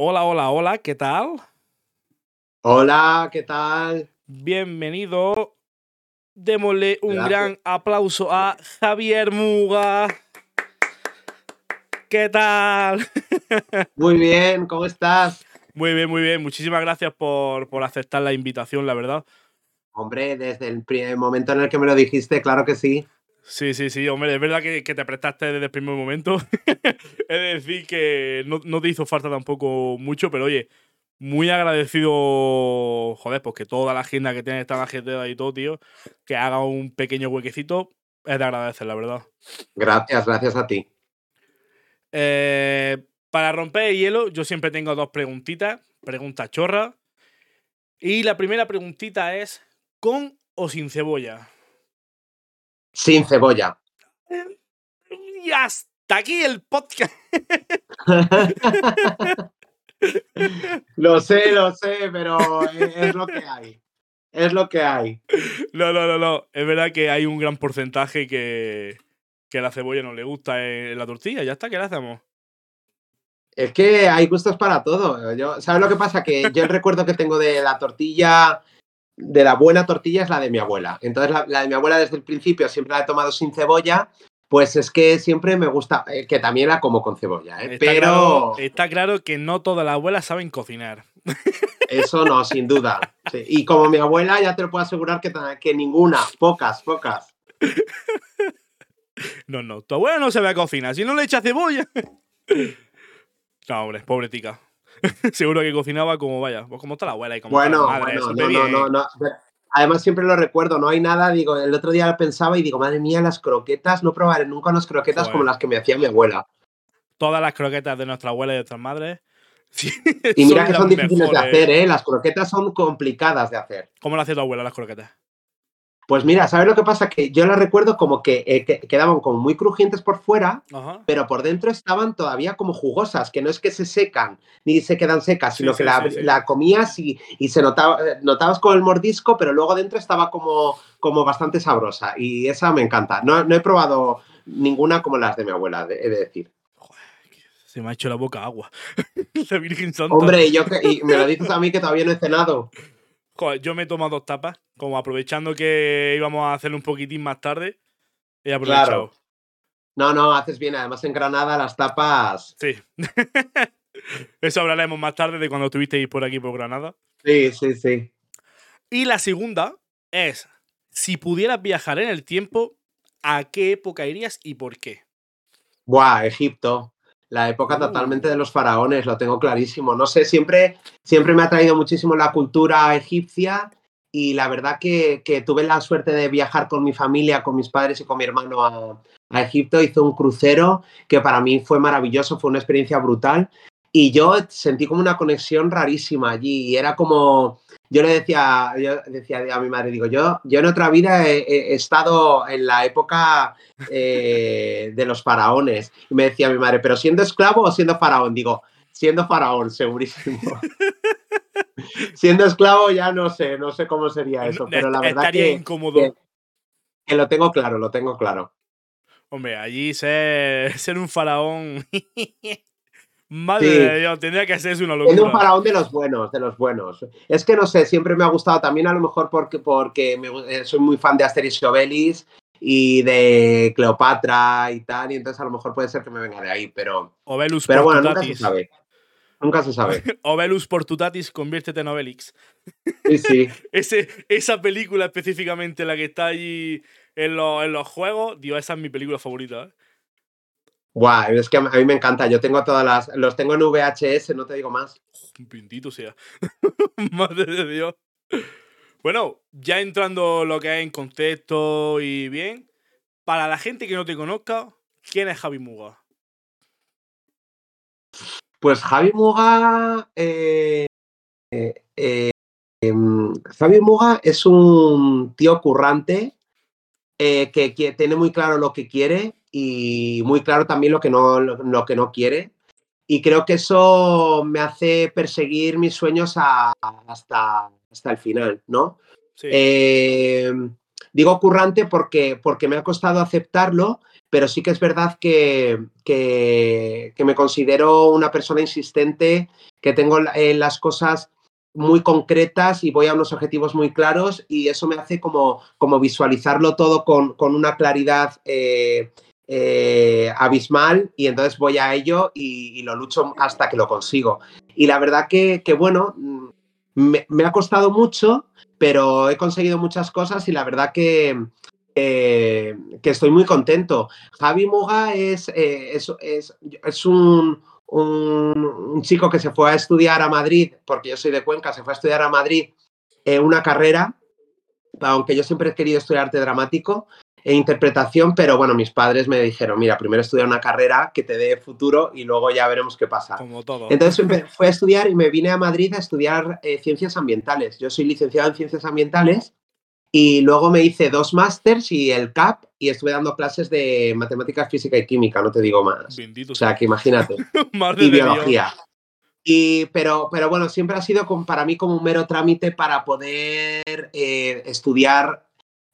Hola, hola, hola, ¿qué tal? Hola, ¿qué tal? Bienvenido. Démosle un gran aplauso a Javier Muga. ¿Qué tal? Muy bien, ¿cómo estás? Muy bien, muy bien. Muchísimas gracias por, por aceptar la invitación, la verdad. Hombre, desde el primer momento en el que me lo dijiste, claro que sí. Sí, sí, sí, hombre, es verdad que, te prestaste desde el primer momento. es decir, que no, te hizo falta tampoco mucho, pero oye, muy agradecido, joder, porque pues toda la agenda que tiene esta agenda y todo, tío, que haga un pequeño huequecito, es de agradecer, la verdad. Gracias, gracias a ti. Eh, para romper el hielo, yo siempre tengo dos preguntitas, preguntas chorra. Y la primera preguntita es, ¿con o sin cebolla? Sin cebolla. Y hasta aquí el podcast. lo sé, lo sé, pero es lo que hay. Es lo que hay. No, no, no, no. Es verdad que hay un gran porcentaje que, que la cebolla no le gusta en la tortilla. Ya está, ¿qué le hacemos? Es que hay gustos para todo. Yo, ¿Sabes lo que pasa? Que yo el recuerdo que tengo de la tortilla de la buena tortilla es la de mi abuela. Entonces, la, de mi abuela desde el principio siempre la he tomado sin cebolla. Pues es que siempre me gusta, eh, que también la como con cebolla, ¿eh? está pero. Claro, está claro que no todas las abuelas saben cocinar. Eso no, sin duda. Y como mi abuela, ya te lo puedo asegurar que, que ninguna, pocas, pocas. No, no, tu abuela no se ve a cocinar. Si no le echa cebolla. No, hombre, pobre tica. Seguro que cocinaba como, vaya, pues como está la abuela y como bueno, la madre. Bueno, no, no, no, Además, siempre lo recuerdo, no hay nada. Digo, el otro día pensaba y digo, madre mía, las croquetas, no probaré nunca unas croquetas como las que me hacía mi abuela. Todas las croquetas de nuestra abuela y de nuestras madres. y mira que son difíciles de hacer, ¿eh? Las croquetas son complicadas de hacer. ¿Cómo lo hace tu abuela las croquetas? Pues mira, ¿sabes lo que pasa? Que yo la recuerdo como que, eh, quedaban como muy crujientes por fuera, pero por dentro estaban todavía como jugosas, que no es que se secan ni se quedan secas, sino que la, comías y, se notaba, eh, notabas con el mordisco, pero luego dentro estaba como, como bastante sabrosa. Y esa me encanta. No, he probado ninguna como las de mi abuela, he de decir. Se me ha hecho la boca agua. la Virgen Santa. Hombre, y, yo, y me lo dices a mí que todavía no he cenado. Yo me he tomado dos tapas, como aprovechando que íbamos a hacerlo un poquitín más tarde. He aprovechado. No, no, haces bien. Además, en Granada las tapas. Sí. Eso hablaremos más tarde de cuando estuvisteis por aquí por Granada. Sí, sí, sí. Y la segunda es: si pudieras viajar en el tiempo, ¿a qué época irías y por qué? Buah, Egipto la época totalmente de los faraones, lo tengo clarísimo. No sé, siempre, siempre me ha traído muchísimo la cultura egipcia y la verdad que, tuve la suerte de viajar con mi familia, con mis padres y con mi hermano a, a Egipto. Hizo un crucero que para mí fue maravilloso, fue una experiencia brutal y yo sentí como una conexión rarísima allí y era como yo le decía, yo decía a mi madre, digo, yo, yo en otra vida he, estado en la época eh, de los faraones. Y me decía mi madre, ¿pero siendo esclavo o siendo faraón? Digo, siendo faraón, segurísimo. siendo esclavo ya no sé, no sé cómo sería eso, pero la verdad Estaría incómodo. Que, lo tengo claro, lo tengo claro. Hombre, allí ser, ser un faraón Madre de Dios, tendría que hacerse una locura. Es un faraón de los buenos, de los buenos. Es que no sé, siempre me ha gustado también, a lo mejor porque, porque eh, soy muy fan de Asterix y Obelix y de Cleopatra y tal, y entonces a lo mejor puede ser que me venga de ahí, pero. Obelus pero bueno, nunca se sabe. Nunca se sabe. Obelus Portutatis, conviértete en Obelix. Sí, sí. Ese, esa película específicamente, la que está allí en, en los juegos, Dios, esa es mi película favorita. ¿eh? Guau, es que a mí me encanta. Yo tengo todas las. Los tengo en VHS, no te digo más. Bendito sea. Madre de Dios. Bueno, ya entrando lo que hay en contexto y bien, para la gente que no te conozca, ¿quién es Javi Muga? Pues Javi Muga. Eh, eh, eh, em, Javi Muga es un tío currante que tiene muy claro lo que quiere y muy claro también lo que no, lo, que no quiere. Y creo que eso me hace perseguir mis sueños hasta, hasta el final, ¿no? Eh, digo currante porque, porque me ha costado aceptarlo, pero sí que es verdad que, que, me considero una persona insistente, que tengo eh, las cosas muy concretas y voy a unos objetivos muy claros y eso me hace como, como visualizarlo todo con, con una claridad eh, eh, abismal y entonces voy a ello y, lo lucho hasta que lo consigo. Y la verdad que, bueno, mm, me, me, ha costado mucho, pero he conseguido muchas cosas y la verdad que, que estoy muy contento. Javi Muga es, eh, es, es, un, un, chico que se fue a estudiar a Madrid, porque yo soy de Cuenca, se fue a estudiar a Madrid eh, una carrera, aunque yo siempre he querido estudiar arte dramático e interpretación, pero bueno, mis padres me dijeron, mira, primero estudia una carrera que te dé futuro y luego ya veremos qué pasa. Como todo. Entonces fui a estudiar y me vine a Madrid a estudiar eh, ciencias ambientales. Yo soy licenciado en ciencias ambientales y luego me hice dos másters y el CAP y estuve dando clases de matemáticas, física y química, no te digo más. Bendito o sea, que imagínate. y biología. Y, pero, pero bueno, siempre ha sido para mí como un mero trámite para poder eh, estudiar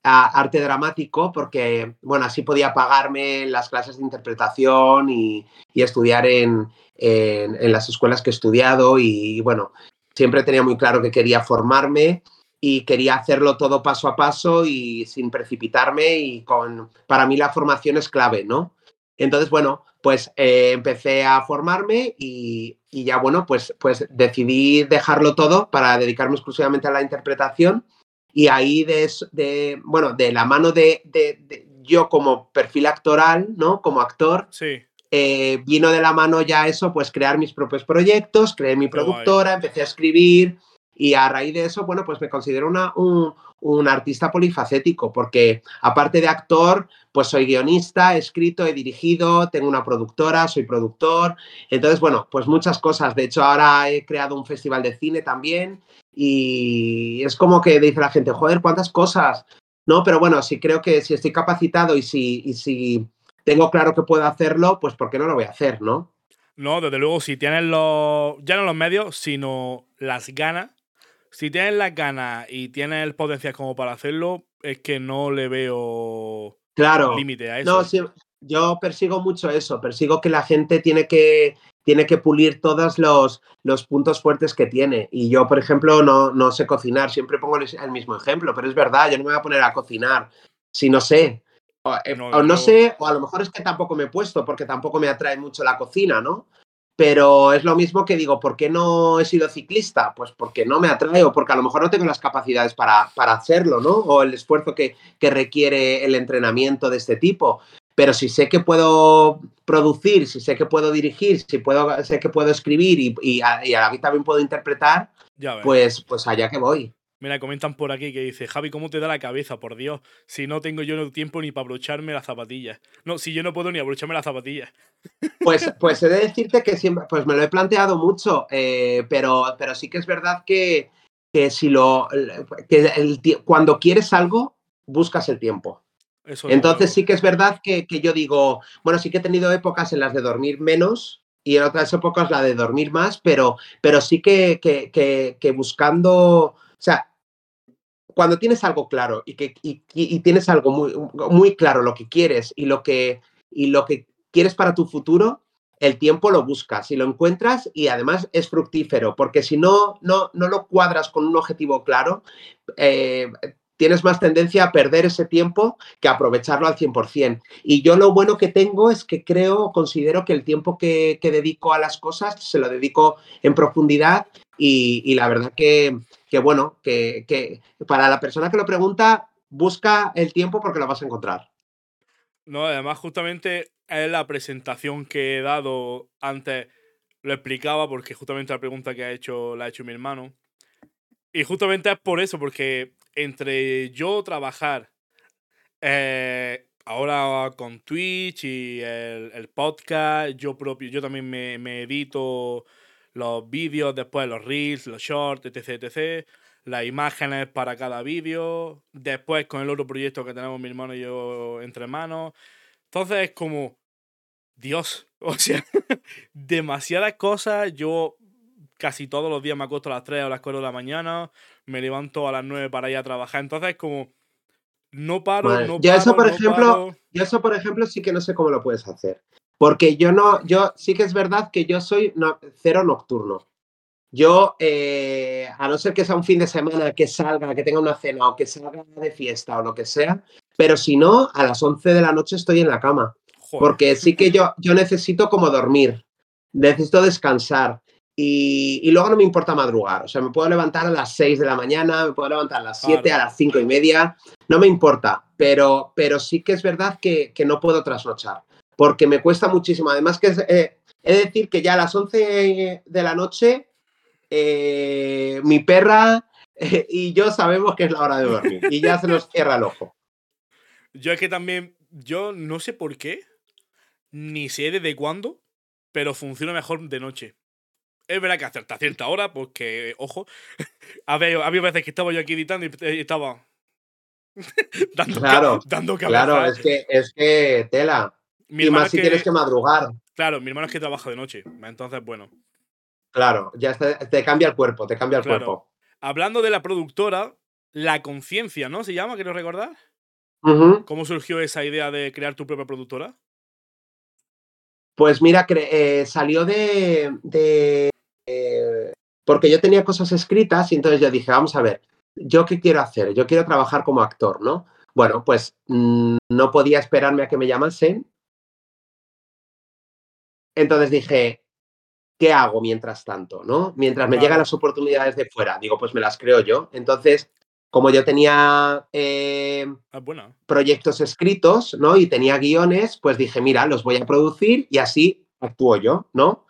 arte dramático, porque, bueno, así podía pagarme las clases de interpretación y, estudiar en, las escuelas que he estudiado. Y, bueno, siempre tenía muy claro que quería formarme y quería hacerlo todo paso a paso y sin precipitarme y con, para mí la formación es clave, ¿no? Entonces, bueno, pues eh, empecé a formarme y, y, ya, bueno, pues, pues decidí dejarlo todo para dedicarme exclusivamente a la interpretación y ahí de, de bueno, de la mano de, de, yo como perfil actoral, ¿no? Como actor, sí. Eh, vino de la mano ya eso, pues crear mis propios proyectos, creé mi productora, empecé a escribir, y a raíz de eso, bueno, pues me considero una, un, un, artista polifacético, porque aparte de actor, pues soy guionista, he escrito, he dirigido, tengo una productora, soy productor. Entonces, bueno, pues muchas cosas. De hecho, ahora he creado un festival de cine también y es como que dice la gente, joder, cuántas cosas. No, pero bueno, sí creo que si estoy capacitado y si, y si tengo claro que puedo hacerlo, pues ¿por qué no lo voy a hacer, no? No, desde luego, si tienes los, ya no los medios, sino las ganas, si tienes las ganas y tienes el potencial como para hacerlo, es que no le veo claro. límite a eso. No, yo persigo mucho eso, persigo que la gente tiene que, tiene que pulir todos los, los puntos fuertes que tiene. Y yo, por ejemplo, no, no sé cocinar, siempre pongo el mismo ejemplo, pero es verdad, yo no me voy a poner a cocinar si no sé. O, eh, no, o no sé, o a lo mejor es que tampoco me he puesto, porque tampoco me atrae mucho la cocina, ¿no? Pero es lo mismo que digo, ¿por qué no he sido ciclista? Pues porque no me atrae o porque a lo mejor no tengo las capacidades para, para hacerlo, ¿no? O el esfuerzo que, que, requiere el entrenamiento de este tipo. Pero si sé que puedo producir, si sé que puedo dirigir, si puedo, sé que puedo escribir y, y, a, y a la vez también puedo interpretar, pues, pues allá que voy. Mira, comentan por aquí que dice, Javi, ¿cómo te da la cabeza, por Dios? Si no tengo yo no tiempo ni para abrocharme las zapatillas. No, si yo no puedo ni abrocharme las zapatillas. Pues, pues he de decirte que siempre, pues me lo he planteado mucho, eh, pero, pero sí que es verdad que, que si lo, que el, cuando quieres algo, buscas el tiempo. Eso Entonces sí que es verdad que, que yo digo, bueno, sí que he tenido épocas en las de dormir menos, y en otras épocas la de dormir más, pero, pero sí que, que, que, buscando o sea, cuando tienes algo claro y que y, y tienes algo muy, muy claro lo que quieres y lo que, y lo que quieres para tu futuro, el tiempo lo buscas y lo encuentras y además es fructífero, porque si no, no, no lo cuadras con un objetivo claro, eh, tienes más tendencia a perder ese tiempo que aprovecharlo al 100%. Y yo lo bueno que tengo es que creo, considero que el tiempo que, dedico a las cosas se lo dedico en profundidad y, la verdad que, bueno, que, para la persona que lo pregunta, busca el tiempo porque lo vas a encontrar. No, además justamente es la presentación que he dado antes, lo explicaba porque justamente la pregunta que ha hecho la ha hecho mi hermano. Y justamente es por eso, porque entre yo trabajar eh, ahora con Twitch y el, el, podcast, yo propio, yo también me, me edito los vídeos, después los reels, los shorts, etc, etc, las imágenes para cada vídeo, después con el otro proyecto que tenemos mi hermano y yo entre manos. Entonces es como, Dios, o sea, demasiadas cosas. Yo casi todos los días me acuesto a las 3 o las 4 de la mañana, me levanto a las 9 para ir a trabajar. Entonces, como No paro, Vale. no Yo paro, eso, por no ejemplo, paro. Yo eso, por ejemplo, sí que no sé cómo lo puedes hacer. Porque yo no, yo sí que es verdad que yo soy no- cero nocturno. Yo, eh, a no ser que sea un fin de semana, que salga, que tenga una cena o que salga de fiesta o lo que sea, pero si no, a las 11 de la noche estoy en la cama. Joder. Porque sí que yo, yo necesito como dormir, necesito descansar. Y, y luego no me importa madrugar. O sea, me puedo levantar a las 6 de la mañana, me puedo levantar a las 7, Claro. a las 5 y media. No me importa. Pero, pero sí que es verdad que, que no puedo trasnochar. Porque me cuesta muchísimo. Además, que es, eh, he de decir que ya a las 11 de la noche, eh, mi perra eh, y yo sabemos que es la hora de dormir. Y ya se nos cierra el ojo. Yo es que también, yo no sé por qué, ni sé desde cuándo, pero funciona mejor de noche. Es verdad que hasta cierta hora, porque, ojo, había, había veces que estaba yo aquí editando y estaba dando, Claro, dando Claro, es que, es que tela. Mi y más si que- tienes que madrugar. Claro, mi hermano es que trabaja de noche. Entonces, bueno. Claro, ya te, te cambia el cuerpo, te cambia el Claro. cuerpo. Hablando de la productora, La Conciencia, ¿no? ¿Se llama? ¿Quiero recordar? ¿Cómo surgió esa idea de crear tu propia productora? Pues mira, eh, salió de, de, eh, porque yo tenía cosas escritas y entonces yo dije, vamos a ver, ¿yo qué quiero hacer? Yo quiero trabajar como actor, ¿no? Bueno, pues mm, no podía esperarme a que me llamasen. Entonces dije, ¿qué hago mientras tanto, no? Mientras me Claro. llegan las oportunidades de fuera, digo, pues me las creo yo. Entonces, como yo tenía eh, Ah, proyectos escritos, ¿no? Y tenía guiones, pues dije, mira, los voy a producir y así actúo yo, ¿no?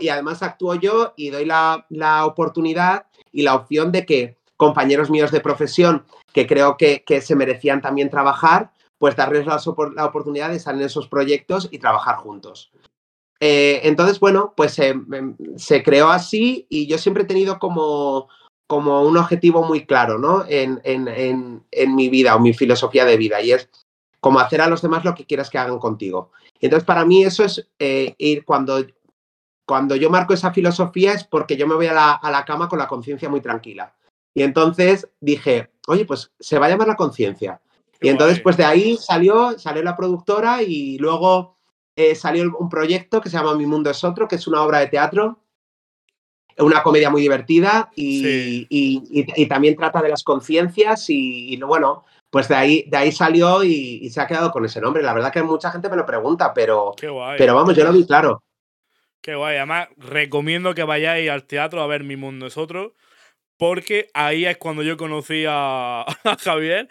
Y además actúo yo y doy la, la oportunidad y la opción de que compañeros míos de profesión que creo que, que se merecían también trabajar, pues darles la, la oportunidad de estar en esos proyectos y trabajar juntos. Eh, entonces, bueno, pues eh, se creó así y yo siempre he tenido como, como un objetivo muy claro, ¿no? En, en- en- en mi vida o mi filosofía de vida y es como hacer a los demás lo que quieras que hagan contigo. Entonces, para mí eso es eh, ir cuando, cuando yo marco esa filosofía es porque yo me voy a la, a la cama con la conciencia muy tranquila. Y entonces dije, oye, pues se va a llamar la conciencia. Y entonces, pues de ahí salió, salió la productora y luego eh, salió un proyecto que se llama Mi Mundo es Otro, que es una obra de teatro, una comedia muy divertida y, Sí. y- y- y también trata de las conciencias y, bueno, pues de ahí, de ahí salió y, se ha quedado con ese nombre. La verdad que mucha gente me lo pregunta, pero, pero vamos, yo lo vi claro. Qué guay. Además, recomiendo que vayáis al teatro a ver Mi Mundo es Otro. Porque ahí es cuando yo conocí a, a Javier.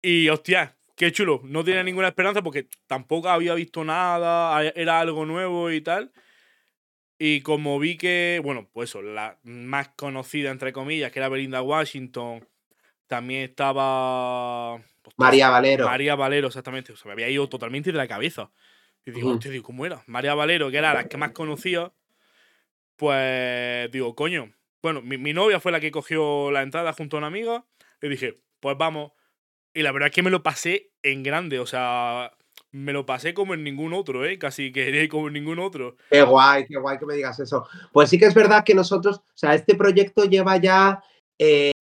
Y hostia, qué chulo. No tenía ninguna esperanza porque tampoco había visto nada. Era algo nuevo y tal. Y como vi que, bueno, pues eso, la más conocida, entre comillas, que era Belinda Washington. También estaba. hostia, María Valero. María Valero, exactamente. O sea, me había ido totalmente de la cabeza. Y digo, hostia, digo, ¿cómo era? María Valero, que era la que más conocía. Pues digo, coño. Bueno, mi, mi novia fue la que cogió la entrada junto a una amiga. Y dije, pues vamos. Y la verdad es que me lo pasé en grande. O sea, me lo pasé como en ningún otro, ¿eh? Casi que como en ningún otro. Qué guay, qué guay que me digas eso. Pues sí que es verdad que nosotros, o sea, este proyecto lleva ya, eh,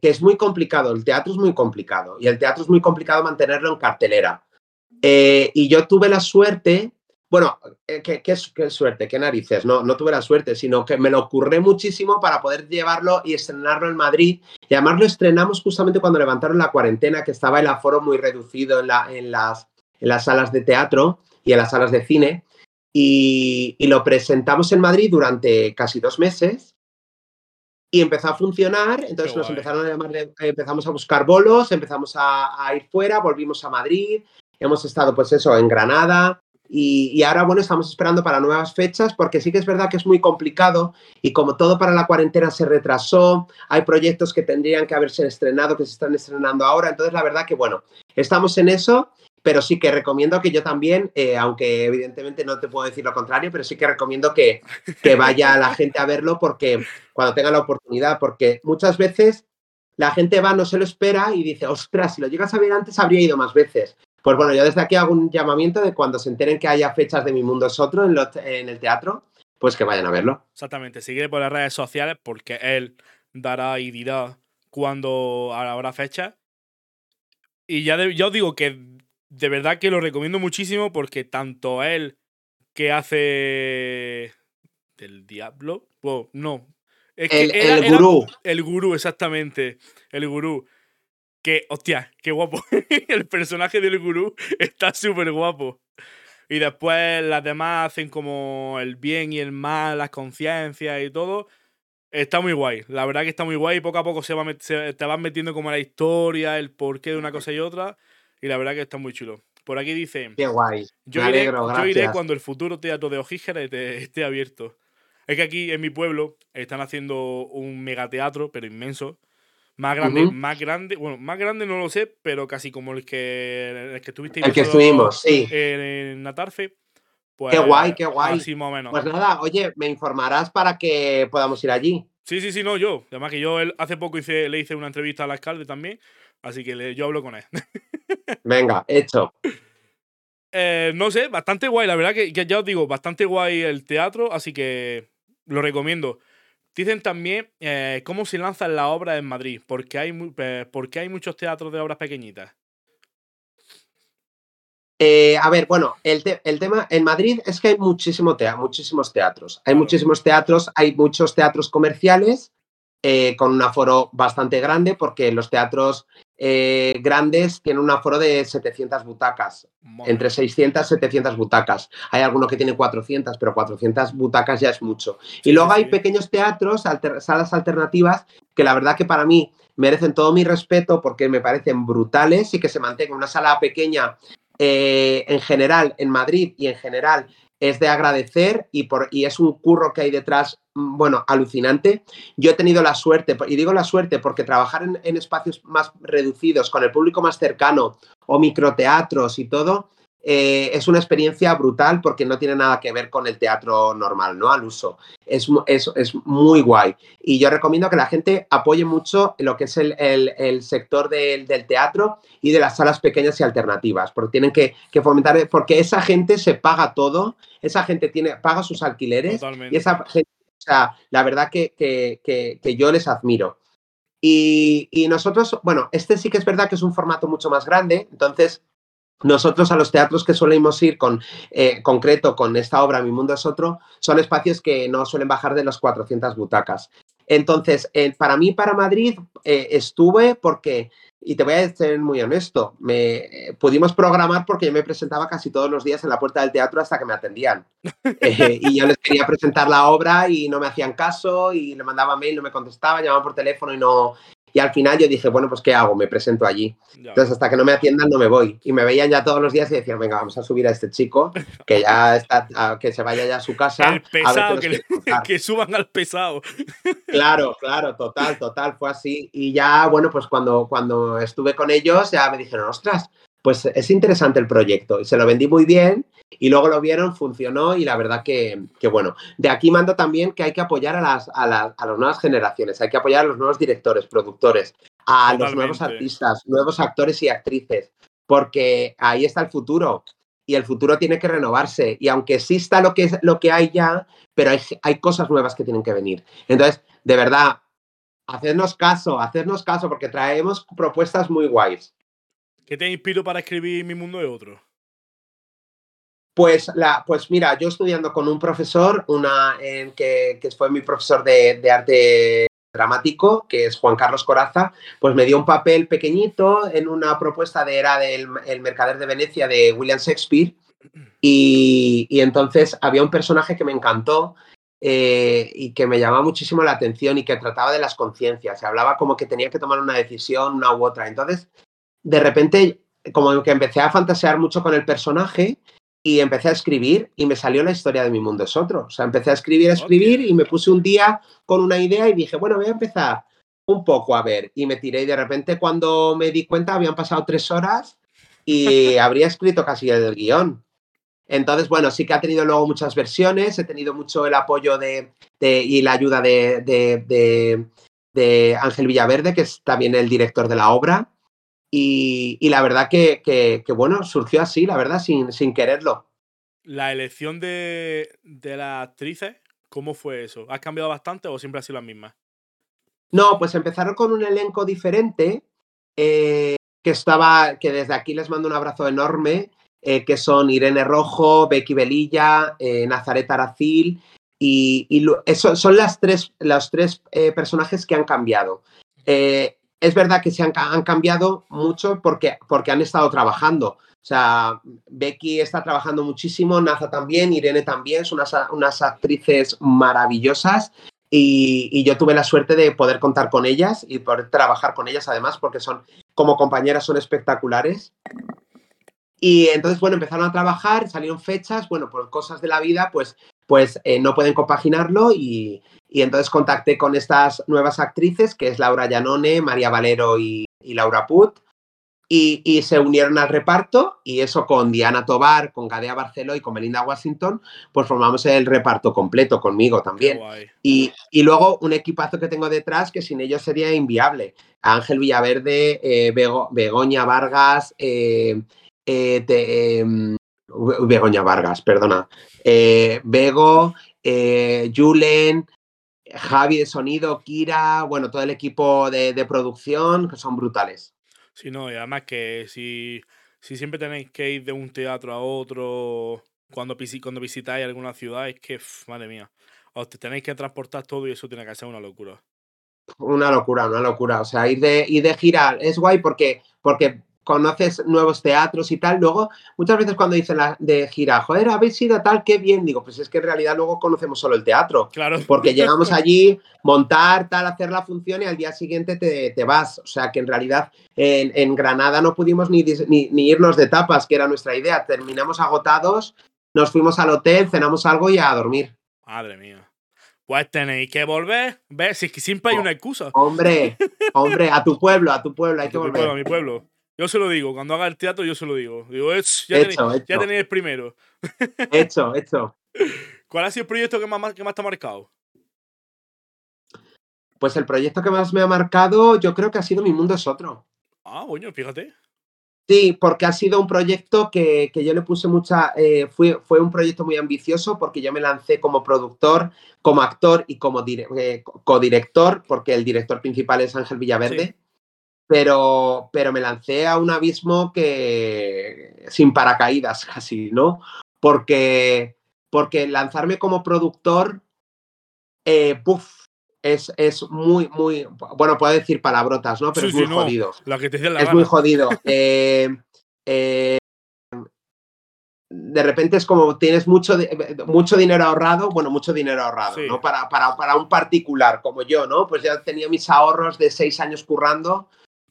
que es muy complicado, el teatro es muy complicado y el teatro es muy complicado mantenerlo en cartelera. Eh, y yo tuve la suerte, bueno, eh, ¿qué, qué, qué suerte? ¿Qué narices? No, no tuve la suerte, sino que me lo ocurré muchísimo para poder llevarlo y estrenarlo en Madrid. Y además lo estrenamos justamente cuando levantaron la cuarentena, que estaba el aforo muy reducido en, la, en, las, en las salas de teatro y en las salas de cine. Y, y, lo presentamos en Madrid durante casi dos meses y empezó a funcionar. Entonces nos empezaron a llamar, empezamos a buscar bolos, empezamos a, a, ir fuera, volvimos a Madrid, hemos estado pues eso en Granada y, ahora bueno estamos esperando para nuevas fechas porque sí que es verdad que es muy complicado y como todo para la cuarentena se retrasó, hay proyectos que tendrían que haberse estrenado que se están estrenando ahora. Entonces la verdad que bueno, estamos en eso pero sí que recomiendo que yo también, eh, aunque evidentemente no te puedo decir lo contrario, pero sí que recomiendo que, que vaya la gente a verlo porque cuando tenga la oportunidad, porque muchas veces la gente va, no se lo espera y dice, ostras, si lo llegas a ver antes habría ido más veces. Pues bueno, yo desde aquí hago un llamamiento de cuando se enteren que haya fechas de Mi Mundo es Otro en, el teatro, pues que vayan a verlo. Exactamente, seguiré por las redes sociales porque él dará y dirá cuándo habrá fecha Y ya, os digo que de verdad que lo recomiendo muchísimo porque tanto él que hace del diablo, no, el, gurú. el gurú, exactamente. El gurú. Que, hostia, qué guapo. el personaje del gurú está súper guapo. Y después las demás hacen como el bien y el mal, las conciencias y todo. Está muy guay. La verdad que está muy guay. Poco a poco se, va te vas metiendo como la historia, el porqué de una cosa y otra. Y la verdad que está muy chulo. Por aquí dice. Qué guay. Yo, iré, yo iré, cuando el futuro teatro de Ojígera esté abierto. Es que aquí en mi pueblo están haciendo un megateatro, pero inmenso. Más grande, más grande, bueno, más grande no lo sé, pero casi como el que, el que tuviste El que estuvimos, sí. En, Natarfe. Pues, qué guay, qué guay. Así más o menos. Pues nada, oye, me informarás para que podamos ir allí. Sí, sí, sí, no, yo. Además que yo hace poco hice, le hice una entrevista al alcalde también, así que yo hablo con él. Venga, hecho. Eh, no sé, bastante guay, la verdad que, ya os digo, bastante guay el teatro, así que lo recomiendo. Dicen también eh, cómo se lanzan las obras en Madrid, porque hay, eh, porque hay muchos teatros de obras pequeñitas. Eh, a ver, bueno, el, tema en Madrid es que hay muchísimo muchísimos teatros. Hay muchísimos teatros, hay muchos teatros comerciales con un aforo bastante grande, porque los teatros eh, grandes tienen un aforo de 700 butacas, entre 600 y 700 butacas. Hay algunos que tienen 400, pero 400 butacas ya es mucho. y luego hay pequeños teatros, salas alternativas, que la verdad que para mí merecen todo mi respeto porque me parecen brutales y que se mantenga una sala pequeña eh, en general en Madrid y en general es de agradecer y, por, y es un curro que hay detrás, mm, bueno, alucinante. Yo he tenido la suerte, y digo la suerte porque trabajar en, espacios más reducidos, con el público más cercano o microteatros y todo, eh, es una experiencia brutal porque no tiene nada que ver con el teatro normal, ¿no? Al uso. Es, es, es muy guay. Y yo recomiendo que la gente apoye mucho lo que es el, el, sector del, del, teatro y de las salas pequeñas y alternativas, porque tienen que, que, fomentar, porque esa gente se paga todo, esa gente tiene, paga sus alquileres y esa gente, o sea, la verdad que, que, que yo les admiro. Y, y, nosotros, bueno, este sí que es verdad que es un formato mucho más grande, entonces nosotros a los teatros que solemos ir con eh, concreto con esta obra Mi Mundo es Otro, son espacios que no suelen bajar de las 400 butacas. Entonces, eh, para mí, para Madrid, eh, estuve porque, y te voy a ser muy honesto, me pudimos programar porque yo me presentaba casi todos los días en la puerta del teatro hasta que me atendían. y yo les quería presentar la obra y no me hacían caso y le mandaba mail, no me contestaba, llamaba por teléfono y no, y al final yo dije, bueno, pues ¿qué hago? Me presento allí. Entonces, hasta que no me atiendan, no me voy. Y me veían ya todos los días y decían, venga, vamos a subir a este chico, que ya está, que se vaya ya a su casa. El pesado, que, suban al pesado. Claro, claro, total, total, fue así. Y ya, bueno, pues cuando, cuando estuve con ellos, ya me dijeron, ostras, pues es interesante el proyecto. Y se lo vendí muy bien y luego lo vieron, funcionó y la verdad que, bueno. De aquí mando también que hay que apoyar a las, a, las, nuevas generaciones, hay que apoyar a los nuevos directores, productores, a los nuevos artistas, nuevos actores y actrices, porque ahí está el futuro y el futuro tiene que renovarse. Y aunque exista lo que, es, lo que hay ya, pero hay, hay cosas nuevas que tienen que venir. Entonces, de verdad, hacernos caso, hacernos caso, porque traemos propuestas muy guays. ¿Qué te inspiro para escribir Mi Mundo de Otro? Pues, la, pues mira, yo estudiando con un profesor, una, que, que, fue mi profesor de, de, arte dramático, que es Juan Carlos Coraza, pues me dio un papel pequeñito en una propuesta de era del el Mercader de Venecia de William Shakespeare. Y, y entonces había un personaje que me encantó eh, y que me llamaba muchísimo la atención y que trataba de las conciencias. Se hablaba como que tenía que tomar una decisión, una u otra. Entonces, de repente, como que empecé a fantasear mucho con el personaje y empecé a escribir y me salió la historia de mi mundo es otro. O sea, empecé a escribir, a escribir y me puse un día con una idea y dije, bueno, voy a empezar un poco a ver. Y me tiré y de repente cuando me di cuenta habían pasado tres horas y habría escrito casi el guion. Entonces, bueno, sí que ha tenido luego muchas versiones, he tenido mucho el apoyo de, y la ayuda de, de, de Ángel Villaverde, que es también el director de la obra. Y, la verdad que, bueno, surgió así, la verdad, sin, sin quererlo. La elección de, de las actrices, ¿cómo fue eso? ¿Has cambiado bastante o siempre ha sido la misma? No, pues empezaron con un elenco diferente. Eh, que estaba, que desde aquí les mando un abrazo enorme, eh, que son Irene Rojo, Becky Belilla, eh, Nazaret Aracil, y, eso son las tres, los tres eh, personajes que han cambiado. Es verdad que se han, cambiado mucho porque, porque han estado trabajando. O sea, Becky está trabajando muchísimo, Naza también, Irene también, son unas, unas actrices maravillosas y, yo tuve la suerte de poder contar con ellas y poder trabajar con ellas además porque son, como compañeras, son espectaculares. Y entonces, bueno, empezaron a trabajar, salieron fechas, bueno, por cosas de la vida, pues, pues eh, no pueden compaginarlo y, y, entonces contacté con estas nuevas actrices, que es Laura Llanone, María Valero y, y Laura Put, y, se unieron al reparto y eso con Diana Tobar, con Gadea Barceló y con Melinda Washington, pues formamos el reparto completo conmigo también. Y, luego un equipazo que tengo detrás que sin ellos sería inviable. Ángel Villaverde, eh, Begoña Vargas, eh, eh, em, Begoña Vargas, perdona, Bego, Julen, Javi de Sonido, Kira, bueno, todo el equipo de producción que son brutales. Sí, no, y además que si, si siempre tenéis que ir de un teatro a otro cuando, cuando visitáis alguna ciudad, es que, madre mía, os tenéis que transportar todo y eso tiene que ser una locura. Una locura, una locura. O sea, ir de, ir de gira es guay porque, porque conoces nuevos teatros y tal. Luego, muchas veces cuando dicen la, de gira, joder, habéis ido tal, qué bien. Digo, pues es que en realidad luego conocemos solo el teatro. Claro. Porque llegamos allí, montar, tal, hacer la función y al día siguiente te, te vas. O sea que en realidad en, en Granada no pudimos ni, ni, ni, irnos de tapas, que era nuestra idea. Terminamos agotados, nos fuimos al hotel, cenamos algo y a dormir. Madre mía. Pues tenéis que volver. ¿Ves? Si es que siempre hay una excusa. Hombre, hombre, a tu pueblo, a tu pueblo, hay que volver. Pueblo, a mi pueblo. Yo se lo digo, cuando haga el teatro yo se lo digo. Digo, ya, tenéis, ya tenéis el primero. Hecho, hecho. ¿Cuál ha sido el proyecto que más, que más te ha marcado? Pues el proyecto que más me ha marcado, yo creo que ha sido Mi Mundo es Otro. Ah, bueno, fíjate. Sí, porque ha sido un proyecto que, que yo le puse mucha. Eh, fue, fue, un proyecto muy ambicioso porque yo me lancé como productor, como actor y como eh, codirector, porque el director principal es Ángel Villaverde pero, pero me lancé a un abismo que sin paracaídas casi, ¿no? Porque, porque lanzarme como productor, eh, es, es muy, muy, bueno, puedo decir palabrotas, ¿no? Pero es muy jodido. es muy jodido. Eh, eh, de repente es como tienes mucho, mucho dinero ahorrado, bueno, mucho dinero ahorrado, ¿no? Para, para, para un particular como yo, ¿no? Pues ya tenía mis ahorros de seis años currando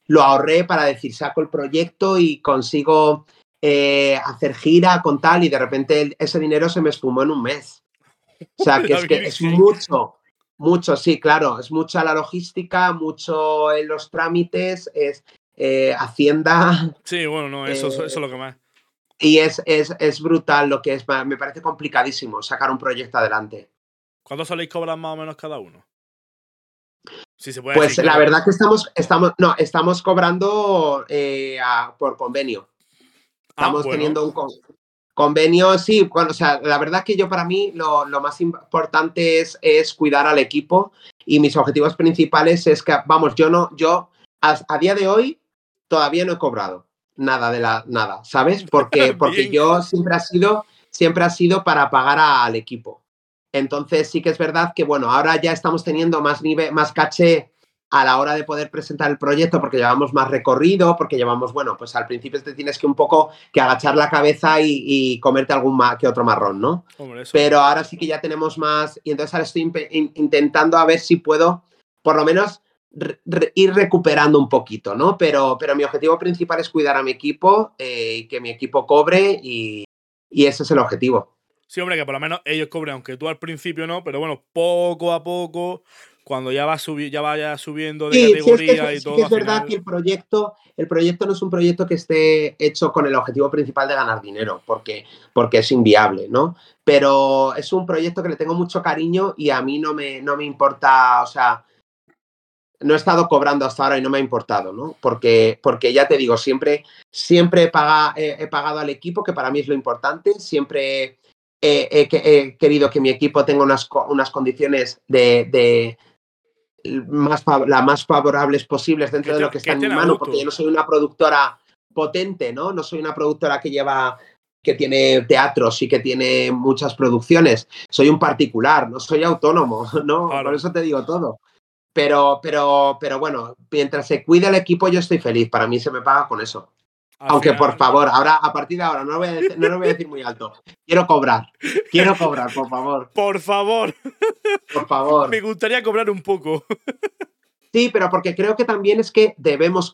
lo ahorré para decir, saco el proyecto y consigo eh, hacer gira con tal y de repente ese dinero se me esfumó en un mes. O sea, que es que es mucho, mucho, sí, claro, es mucha la logística, mucho en los trámites, es eh, Hacienda. Sí, bueno, no, eso, eso es lo que más. Y es, es, es, brutal lo que es, me parece complicadísimo sacar un proyecto adelante. ¿Cuánto soléis cobrar más o menos cada uno? Pues la verdad que estamos, estamos, no, estamos cobrando eh, por convenio. Ah, estamos teniendo un convenio, sí, bueno, o sea, la verdad que yo para mí lo, más importante es, es, cuidar al equipo y mis objetivos principales es que, vamos, yo no, yo a, día de hoy todavía no he cobrado nada de la, nada, ¿sabes? Porque, porque yo siempre ha sido, siempre ha sido para pagar al equipo. Entonces sí que es verdad que, bueno, ahora ya estamos teniendo más nivel, más caché a la hora de poder presentar el proyecto porque llevamos más recorrido, porque llevamos, bueno, pues al principio te tienes que un poco que agachar la cabeza y, comerte algún que otro marrón, ¿no? Pero ahora sí que ya tenemos más y entonces ahora estoy intentando a ver si puedo por lo menos ir recuperando un poquito, ¿no? Pero, pero mi objetivo principal es cuidar a mi equipo eh, y que mi equipo cobre y ese es el objetivo. Sí, hombre, que por lo menos ellos cobren, aunque tú al principio no, pero bueno, poco a poco, cuando ya va ya vaya subiendo de categoría y todo. es verdad que el proyecto, el proyecto no es un proyecto que esté hecho con el objetivo principal de ganar dinero, porque, porque es inviable, ¿no? Pero es un proyecto que le tengo mucho cariño y a mí no me, no me importa, o sea, no he estado cobrando hasta ahora y no me ha importado, ¿no? Porque, porque ya te digo, siempre, siempre he, he, pagado al equipo, que para mí es lo importante, siempre he, querido que mi equipo tenga unas, unas condiciones de, más, las más favorables posibles dentro de lo que está en mi mano, porque yo no soy una productora potente, ¿no? No soy una productora que lleva que tiene teatros y que tiene muchas producciones. Soy un particular, no soy autónomo, ¿no? Por eso te digo todo. Pero, pero, pero bueno, mientras se cuida el equipo, yo estoy feliz. Para mí se me paga con eso. Aunque por favor, ahora, a partir de ahora, no lo, voy a decir, no lo voy a decir muy alto. Quiero cobrar. Quiero cobrar, por favor. Por favor. Por favor. Me gustaría cobrar un poco. Sí, pero porque creo que también es que debemos,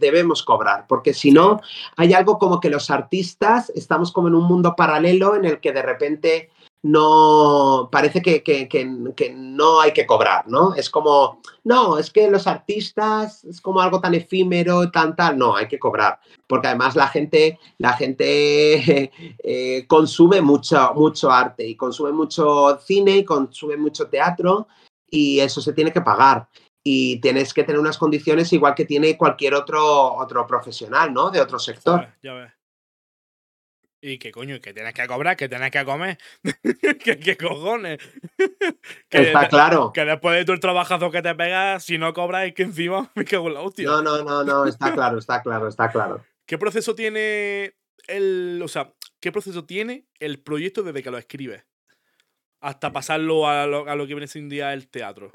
debemos cobrar, porque si no, hay algo como que los artistas estamos como en un mundo paralelo en el que de repente no parece que, que, no hay que cobrar, ¿no? Es como, no, es que los artistas es como algo tan efímero, tan tal, no, hay que cobrar, porque además la gente, la gente eh, consume mucho, mucho arte y consume mucho cine y consume mucho teatro y eso se tiene que pagar y tienes que tener unas condiciones igual que tiene cualquier otro, otro profesional, ¿no? De otro sector. Ya ves. Y que coño, que tienes que cobrar, que tienes que comer. ¿Qué, cojones? que Está claro. Que después de el trabajazo que te pegas, si no cobras, es que encima me cago en la hostia. No, no, no, no, está claro, está claro, está claro. ¿Qué proceso tiene el. O sea, ¿qué proceso tiene el proyecto desde que lo escribes? Hasta pasarlo a lo, a lo que viene sin día el teatro.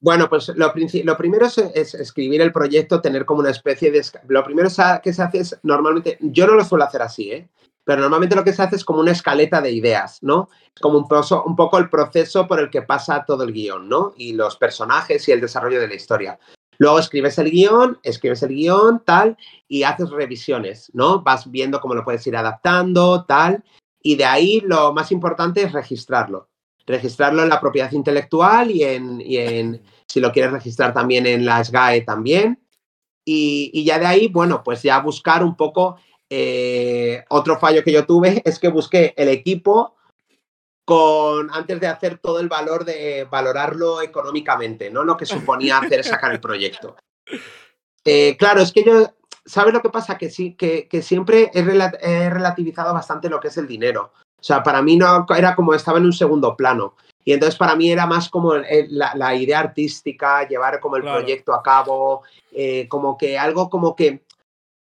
Bueno, pues lo, lo primero es, escribir el proyecto, tener como una especie de... Lo primero que se hace es normalmente, yo no lo suelo hacer así, ¿eh? Pero normalmente lo que se hace es como una escaleta de ideas, ¿no? Es como un, poco el proceso por el que pasa todo el guion, ¿no? Y los personajes y el desarrollo de la historia. Luego escribes el guion, escribes el guion, tal, y haces revisiones, ¿no? Vas viendo cómo lo puedes ir adaptando, tal, y de ahí lo más importante es registrarlo registrarlo en la propiedad intelectual y en, en si lo quieres registrar también en la SGAE también. Y, ya de ahí, bueno, pues ya buscar un poco, eh, otro fallo que yo tuve es que busqué el equipo con, antes de hacer todo el valor de valorarlo económicamente, ¿no? Lo que suponía hacer sacar el proyecto. Eh, claro, es que yo, ¿sabes lo que pasa? Que sí, que, que siempre he, relativizado bastante lo que es el dinero. O sea, para mí no era como estaba en un segundo plano. Y entonces para mí era más como la, idea artística, llevar como el proyecto a cabo, eh, como que algo como que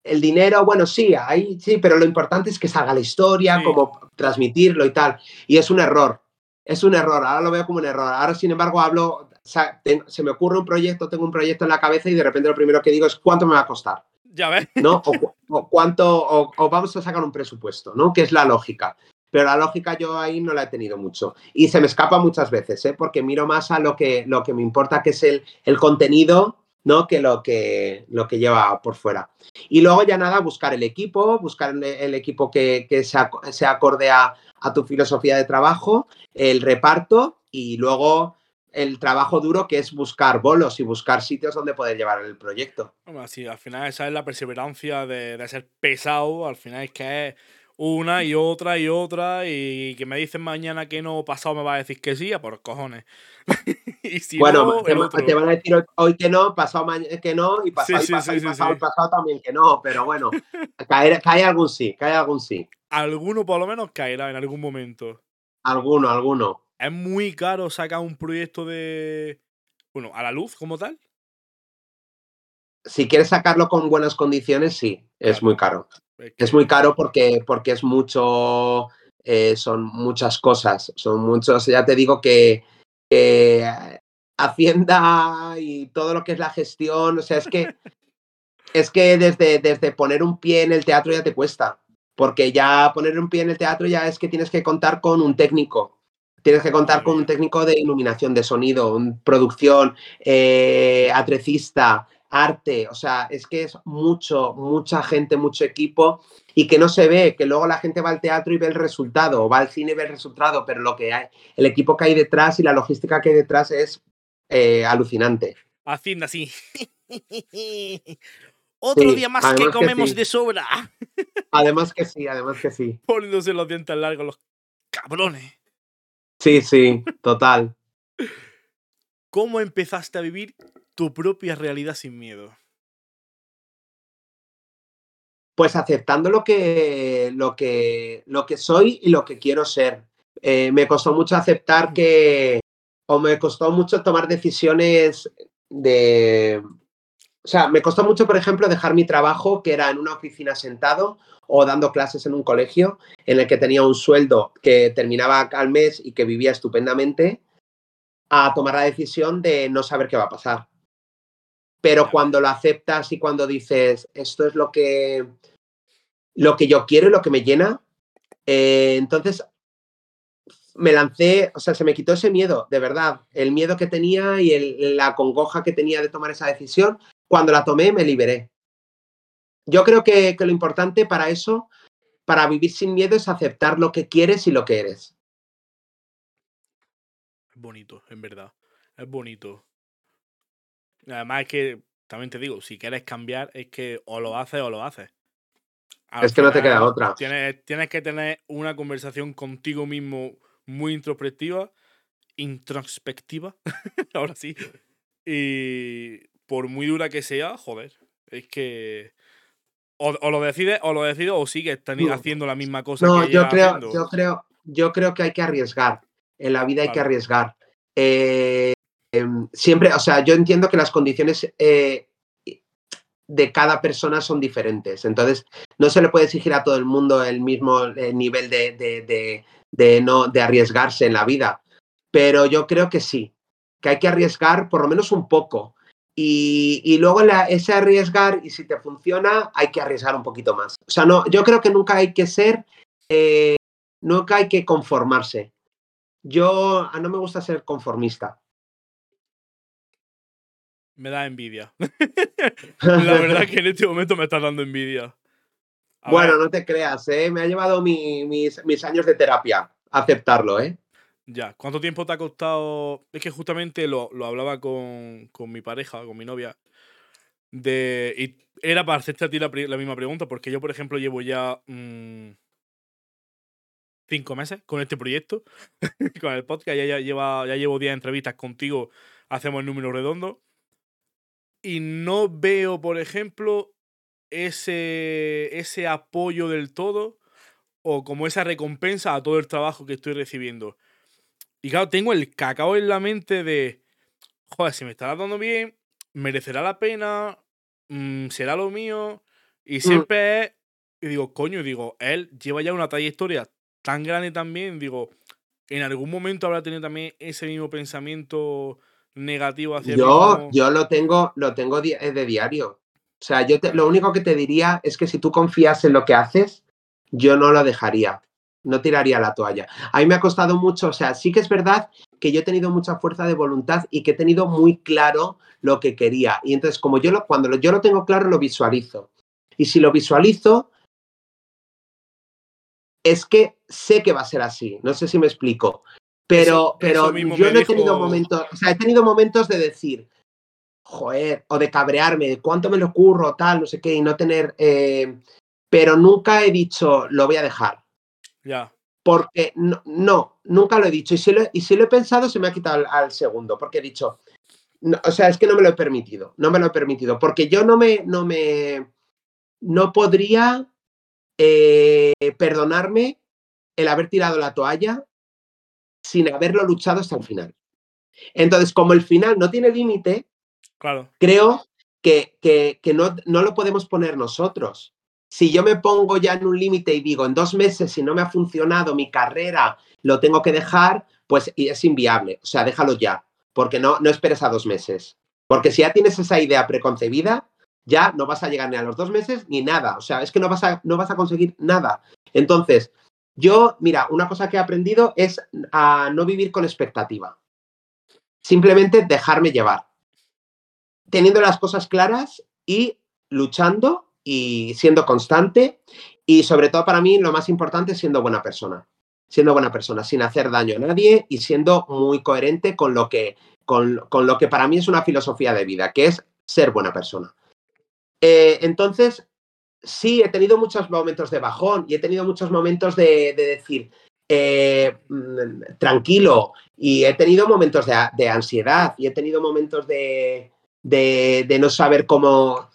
el dinero, bueno, sí, ahí sí, pero lo importante es que salga la historia, como transmitirlo y tal. Y es un error, es un error, ahora lo veo como un error. Ahora, sin embargo, hablo, se me ocurre un proyecto, tengo un proyecto en la cabeza y de repente lo primero que digo es cuánto me va a costar. Ya ves. ¿No? O, cuánto, o, vamos a sacar un presupuesto, ¿no? Que es la lógica pero la lógica yo ahí no la he tenido mucho. Y se me escapa muchas veces, ¿eh? porque miro más a lo que, lo que me importa, que es el, el contenido, ¿no? Que lo, que lo que lleva por fuera. Y luego ya nada, buscar el equipo, buscar el equipo que, que se, acorde a, tu filosofía de trabajo, el reparto y luego el trabajo duro que es buscar bolos y buscar sitios donde poder llevar el proyecto. sí, al final esa es la perseverancia de, de ser pesado, al final es que es una y otra y otra y que me dicen mañana que no, pasado me va a decir que sí, a por cojones. y si bueno, te, van a decir hoy que no, pasado que no y pasado, y pasado, pasado, también que no, pero bueno, cae, cae algún sí, cae algún sí. Alguno por lo menos caerá en algún momento. Alguno, alguno. Es muy caro sacar un proyecto de... Bueno, a la luz como tal. Si quieres sacarlo con buenas condiciones, sí, es muy caro. Es muy caro porque, porque es mucho, eh, son muchas cosas, son muchos, ya te digo que, Hacienda y todo lo que es la gestión, o sea, es que, es que desde, desde poner un pie en el teatro ya te cuesta, porque ya poner un pie en el teatro ya es que tienes que contar con un técnico, tienes que contar con un técnico de iluminación, de sonido, producción, eh, atrecista, arte, o sea, es que es mucho, mucha gente, mucho equipo y que no se ve, que luego la gente va al teatro y ve el resultado, o va al cine y ve el resultado, pero lo que hay, el equipo que hay detrás y la logística que hay detrás es eh, alucinante. Hacienda, sí. Otro día más que comemos de sobra. además que sí, además que sí. Poniéndose los dientes largos los cabrones. Sí, sí, total. ¿Cómo empezaste a vivir tu propia realidad sin miedo? Pues aceptando lo que, lo que, lo que soy y lo que quiero ser. Eh, me costó mucho aceptar que, o me costó mucho tomar decisiones de... O sea, me costó mucho, por ejemplo, dejar mi trabajo, que era en una oficina sentado o dando clases en un colegio, en el que tenía un sueldo que terminaba al mes y que vivía estupendamente, a tomar la decisión de no saber qué va a pasar. Pero cuando lo aceptas y cuando dices, esto es lo que, lo que yo quiero y lo que me llena, eh, entonces me lancé, o sea, se me quitó ese miedo, de verdad, el miedo que tenía y la congoja que tenía de tomar esa decisión, cuando la tomé me liberé. Yo creo que, que lo importante para eso, para vivir sin miedo, es aceptar lo que quieres y lo que eres. Es bonito, en verdad. Es bonito. Además es que, también te digo, si quieres cambiar, es que o lo haces o lo haces. es que no te queda otra. Tienes, tienes que tener una conversación contigo mismo muy introspectiva, introspectiva, ahora sí. Y por muy dura que sea, joder, es que o, lo decides o lo decides o sigues haciendo la misma cosa. No, yo creo, yo creo, yo creo que hay que arriesgar. En la vida hay que arriesgar. Eh, em, siempre, o sea, yo entiendo que las condiciones eh, de cada persona son diferentes. Entonces, no se le puede exigir a todo el mundo el mismo eh, nivel de, de, no, de arriesgarse en la vida. Pero yo creo que sí, que hay que arriesgar por lo menos un poco. Y, luego ese arriesgar, y si te funciona, hay que arriesgar un poquito más. O sea, no, yo creo que nunca hay que ser, eh, nunca hay que conformarse. Yo no me gusta ser conformista. Me da envidia. La verdad que en este momento me está dando envidia. bueno, no te creas, ¿eh? Me ha llevado mis, mis años de terapia aceptarlo, ¿eh? Ya, ¿cuánto tiempo te ha costado? Es que justamente lo, hablaba con, mi pareja, con mi novia, de... Y era para hacerte a ti la, misma pregunta, porque yo, por ejemplo, llevo ya mm, cinco meses con este proyecto, con el podcast, ya, ya, lleva, ya llevo 10 entrevistas contigo, hacemos el número redondo, y no veo, por ejemplo, ese, ese apoyo del todo o como esa recompensa a todo el trabajo que estoy recibiendo. Y claro, tengo el cacao en la mente de, joder, si me está dando bien, merecerá la pena, mm, será lo mío. Y mm. siempre es, y digo, coño, digo, él lleva ya una trayectoria tan grande también, digo, en algún momento habrá tenido también ese mismo pensamiento negativo hacia yo, Yo lo tengo, lo tengo de diario. O sea, yo lo único que te diría es que si tú confías en lo que haces, yo no lo dejaría, no tiraría la toalla. A mí me ha costado mucho, o sea, sí que es verdad que yo he tenido mucha fuerza de voluntad y que he tenido muy claro lo que quería. Y entonces, como yo lo, cuando yo lo tengo claro, lo visualizo. Y si lo visualizo, es que sé que va a ser así. No sé si me explico. Pero, pero yo no he tenido momentos, o sea, he tenido momentos de decir, joder, o de cabrearme, cuánto me lo curro, tal, no sé qué, y no tener. Eh, pero nunca he dicho, lo voy a dejar. Ya. Porque no, no, nunca lo he dicho. Y si lo, y si lo he pensado, se me ha quitado al, segundo, porque he dicho, o sea, es que no me lo he permitido, no me lo he permitido, porque yo no me, no me, no podría eh, perdonarme el haber tirado la toalla sin haberlo luchado hasta el final. Entonces, como el final no tiene límite, Creo que, que, no, no, lo podemos poner nosotros. Si yo me pongo ya en un límite y digo, en dos meses, si no me ha funcionado mi carrera, lo tengo que dejar, pues es inviable. O sea, déjalo ya, porque no, no esperes a dos meses. Porque si ya tienes esa idea preconcebida, ya no vas a llegar ni a los dos meses ni nada. O sea, es que no vas a, no vas a conseguir nada. Entonces, yo, mira, una cosa que he aprendido es a no vivir con expectativa. Simplemente dejarme llevar teniendo las cosas claras y luchando y siendo constante y sobre todo para mí lo más importante siendo buena persona, siendo buena persona, sin hacer daño a nadie y siendo muy coherente con lo que, con, con lo que para mí es una filosofía de vida, que es ser buena persona. Eh, entonces, sí, he tenido muchos momentos de bajón y he tenido muchos momentos de, decir, eh, mm, tranquilo, y he tenido momentos de ansiedad y he tenido momentos de, de, no saber cómo,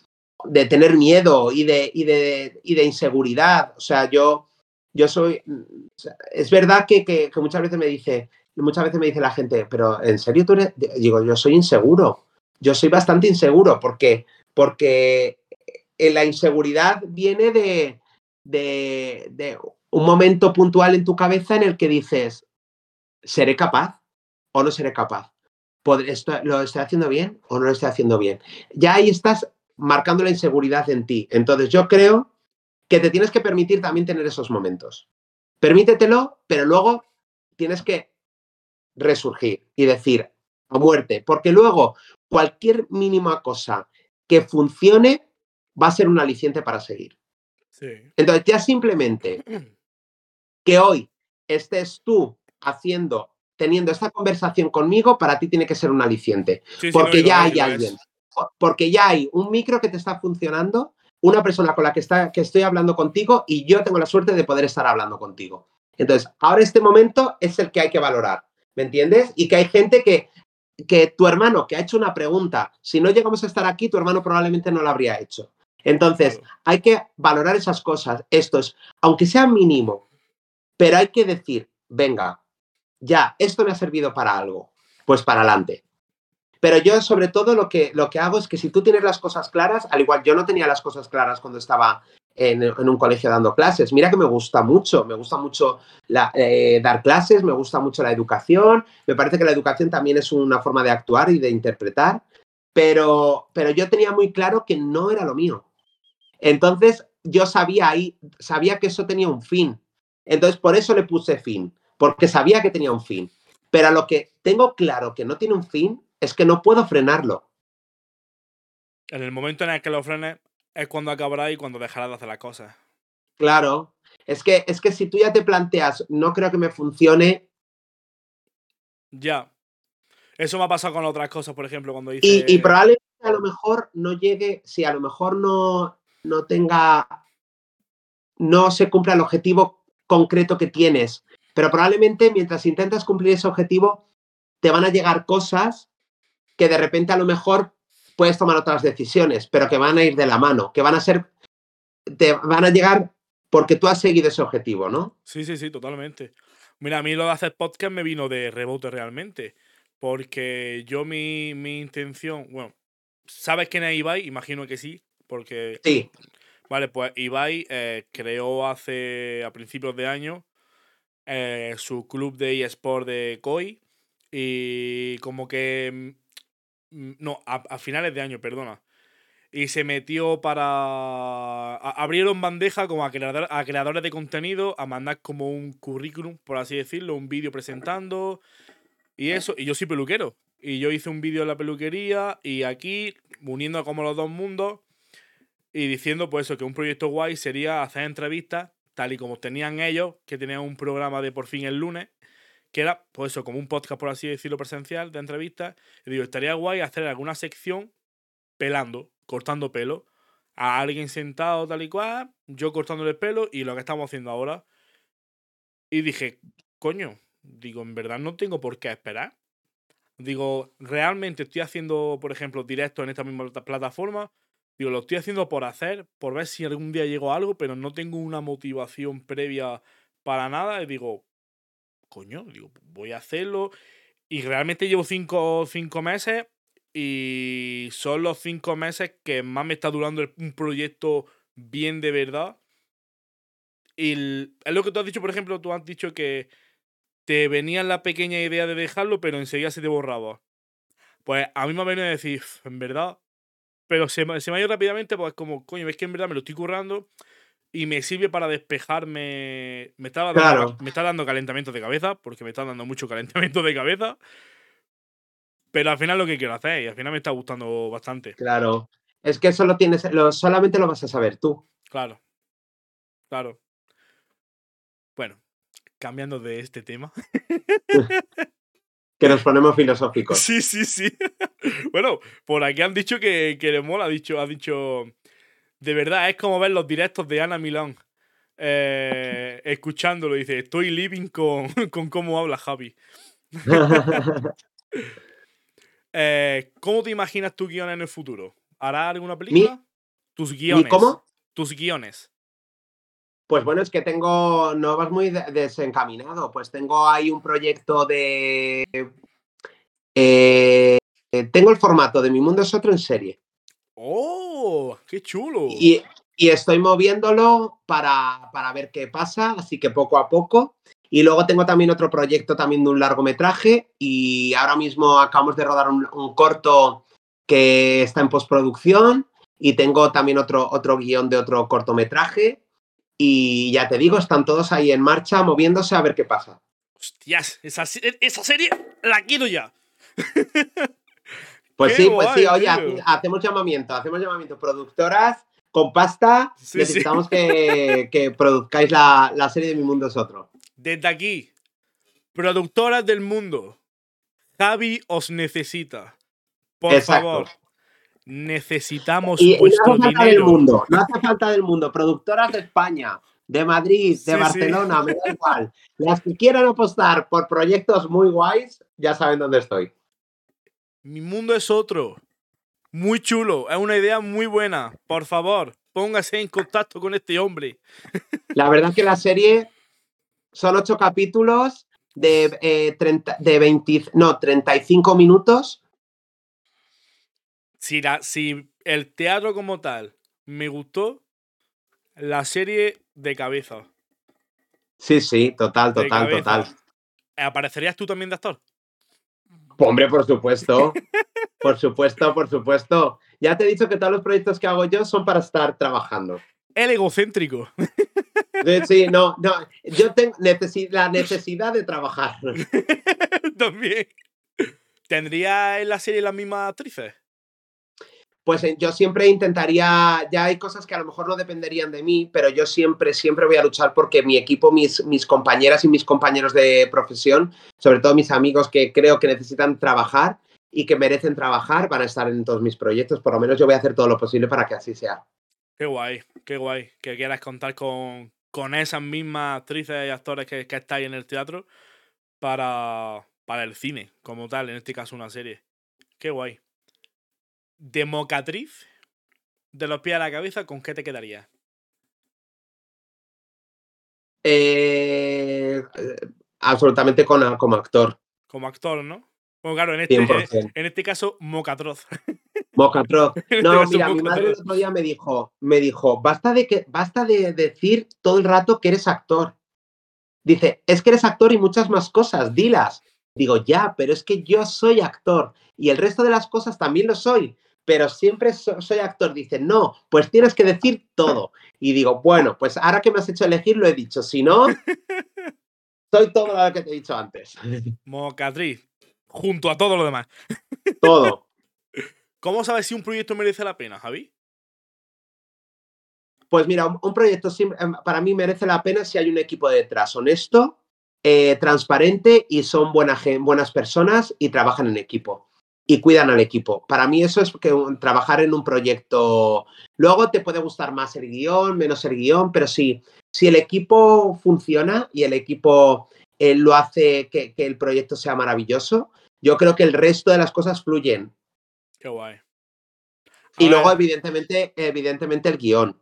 de tener miedo y de, y de, y inseguridad. O sea, yo, yo soy, es verdad que, que, muchas veces me dice, muchas veces me dice la gente, pero ¿en serio tú eres? Digo, yo soy inseguro. Yo soy bastante inseguro porque, porque la inseguridad viene de un momento puntual en tu cabeza en el que dices, ¿seré capaz o no seré capaz? ¿Lo estoy haciendo bien o no lo estoy haciendo bien? Ya ahí estás marcando la inseguridad en ti. Entonces yo creo que te tienes que permitir también tener esos momentos. Permítetelo, pero luego tienes que resurgir y decir a muerte, porque luego cualquier mínima cosa que funcione va a ser un aliciente para seguir. Entonces ya simplemente que hoy estés tú haciendo, teniendo esta conversación conmigo, para ti tiene que ser un aliciente, porque ya hay alguien, porque ya hay un micro que te está funcionando, una persona con la que, está, que estoy hablando contigo y yo tengo la suerte de poder estar hablando contigo. Entonces, ahora este momento es el que hay que valorar. ¿me entiendes? Y que hay gente que, que tu hermano que ha hecho una pregunta, si no llegamos a estar aquí, tu hermano probablemente no la habría hecho. Entonces, hay que valorar esas cosas. Esto es, aunque sea mínimo, pero hay que decir, venga, ya, esto me ha servido para algo, pues para adelante. Pero yo sobre todo lo que, lo que hago es que si tú tienes las cosas claras, al igual yo no tenía las cosas claras cuando estaba en, un colegio dando clases. Mira que me gusta mucho, me gusta mucho eh, dar clases, me gusta mucho la educación, me parece que la educación también es una forma de actuar y de interpretar, pero, pero yo tenía muy claro que no era lo mío. Entonces yo sabía ahí, sabía que eso tenía un fin. Entonces por eso le puse fin, porque sabía que tenía un fin. Pero lo que tengo claro que no tiene un fin es que no puedo frenarlo. En el momento en el que lo frenes, es cuando acabará y cuando dejará de hacer las cosas. Claro. Es que, es que si tú ya te planteas, no creo que me funcione. Ya. Eso me ha pasado con otras cosas, por ejemplo, cuando dice. Y, probablemente a lo mejor no llegue, si a lo mejor no, no tenga. No se cumpla el objetivo concreto que tienes. Pero probablemente mientras intentas cumplir ese objetivo, te van a llegar cosas que de repente a lo mejor puedes tomar otras decisiones, pero que van a ir de la mano, que van a ser, te van a llegar porque tú has seguido ese objetivo, ¿no? Sí, sí, sí, totalmente. Mira, a mí lo de hacer podcast me vino de rebote realmente, porque yo mi, intención, bueno, ¿sabes quién es Ibai? Imagino que sí, porque... Sí. Vale, pues Ibai eh, creó hace, a principios de año, eh, su club de eSport de COI y como que Mm, no, a, finales de año, perdona. Y se metió para. abrieron bandeja como a, a creadores de contenido a mandar como un currículum, por así decirlo, un vídeo presentando. Y eso. Y yo soy peluquero. Y yo hice un vídeo en la peluquería y aquí, uniendo como los dos mundos y diciendo, pues eso, que un proyecto guay sería hacer entrevistas, tal y como tenían ellos, que tenían un programa de por fin el lunes, que era, pues eso, como un podcast, por así decirlo, presencial de entrevistas. Y digo, estaría guay hacer alguna sección pelando, cortando pelo, a alguien sentado tal y cual, yo cortándole el pelo y lo que estamos haciendo ahora. Y dije, coño, digo, en verdad no tengo por qué esperar. Digo, realmente estoy haciendo, por ejemplo, directo en esta misma plataforma. Digo, lo estoy haciendo por hacer, por ver si algún día llego a algo, pero no tengo una motivación previa para nada. Y digo, coño, digo, voy a hacerlo. Y realmente llevo cinco, cinco meses y son los cinco meses que más me está durando un proyecto bien de verdad. Y es lo que tú has dicho, por ejemplo, tú has dicho que te venía la pequeña idea de dejarlo, pero enseguida se te borraba. Pues a mí me ha venido a decir, en verdad, pero se, se me ha ido rápidamente, pues como, coño, ves que en verdad me lo estoy currando y me sirve para despejarme. Me, estaba dando, me está dando calentamiento de cabeza, porque me está dando mucho calentamiento de cabeza. Pero al final lo que quiero hacer, y al final me está gustando bastante. Claro. Es que eso lo tienes, lo, solamente lo vas a saber tú. Claro. Claro. Bueno, cambiando de este tema. que nos ponemos filosóficos. Sí, sí, sí. bueno, por aquí han dicho que, que le mola, ha dicho, ha dicho de verdad, es como ver los directos de Ana Milán. Eh, escuchándolo, dice, estoy living con, con cómo habla Javi. Eh, ¿Cómo te imaginas tu guion en el futuro? ¿Hará alguna película? Tus guiones. ¿Cómo? Tus guiones. Pues bueno, es que tengo, no vas muy desencaminado, pues tengo ahí un proyecto de... Eh, tengo el formato de Mi Mundo es Otro en serie. ¡Oh! ¡Qué chulo! Y, estoy moviéndolo para, para, ver qué pasa, así que poco a poco. Y luego tengo también otro proyecto también de un largometraje y ahora mismo acabamos de rodar un, corto que está en postproducción y tengo también otro, otro guion de otro cortometraje y ya te digo, están todos ahí en marcha moviéndose a ver qué pasa. Hostias, esa, esa serie la quiero ya. Pues sí, pues sí, oye, hacemos llamamiento, hacemos llamamiento. Productoras con pasta, necesitamos Que, que, produzcáis la, la serie de Mi Mundo es Otro. Desde aquí, productoras del mundo, Javi os necesita. Por favor, necesitamos y, vuestro no hace falta Del mundo, no hace falta del mundo. Productoras de España, de Madrid, de Barcelona, me da igual. Las que quieran apostar por proyectos muy guays, ya saben dónde estoy. Mi mundo es otro. Muy chulo, es una idea muy buena. Por favor, póngase en contacto con este hombre. La verdad que la serie son ocho capítulos de, eh, de 20, no, 35 minutos. Si, la, si el teatro como tal me gustó, la serie de cabeza. Sí, sí, total, total, total. ¿Aparecerías tú también de actor? Hombre, por supuesto. por supuesto, por supuesto. Ya te he dicho que todos los proyectos que hago yo son para estar trabajando. El egocéntrico. Sí, no, no. Yo tengo la necesidad de trabajar. También. ¿Tendría en la serie las mismas actrices? Pues eh, yo siempre intentaría, ya hay cosas que a lo mejor no dependerían de mí, pero yo siempre, siempre voy a luchar porque mi equipo, mis, mis compañeras y mis compañeros de profesión, sobre todo mis amigos que creo que necesitan trabajar y que merecen trabajar, van a estar en todos mis proyectos. Por lo menos yo voy a hacer todo lo posible para que así sea. Qué guay, qué guay que quieras contar con, con esas mismas actrices y actores que, que estáis en el teatro para, para el cine, como tal, en este caso una serie. Qué guay. De mocatriz, de los pies a la cabeza, ¿con qué te quedaría? Eh, absolutamente con, como actor. Como actor, ¿no? Bueno, claro, en este, en este caso, mocatroz. Mocatroz. No, mira, mi madre el otro día me dijo, me dijo, basta de que, basta de decir todo el rato que eres actor. Dice, es que eres actor y muchas más cosas, dilas. Digo, ya, pero es que yo soy actor y el resto de las cosas también lo soy, pero siempre soy actor. Dice, no, pues tienes que decir todo. Y digo, bueno, pues ahora que me has hecho elegir, lo he dicho. Si no, soy todo lo que te he dicho antes. Mocatriz, junto a todo lo demás. Todo. ¿Cómo sabes si un proyecto merece la pena, Javi? Pues mira, un, proyecto em, para mí merece la pena si hay un equipo detrás honesto, eh, transparente y son buenas personas y trabajan en equipo y cuidan al equipo. Para mí eso es que trabajar en un proyecto. Luego te puede gustar más el guion, menos el guion, pero sí, si el equipo funciona y el equipo eh, lo hace que, que, el proyecto sea maravilloso, yo creo que el resto de las cosas fluyen. Qué guay. y luego, evidentemente, evidentemente, el guion.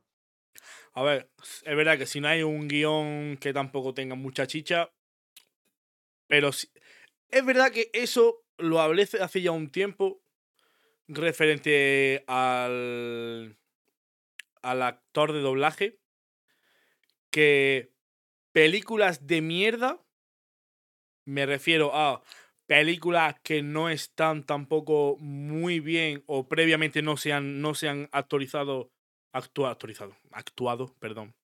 A ver, es verdad que si no hay un guion que tampoco tenga mucha chicha, pero si, es verdad que eso lo hablé hace ya un tiempo referente al, al actor de doblaje, que películas de mierda, me refiero a películas que no están tampoco muy bien o previamente no se han, no se actualizado, actuado, actuado, perdón,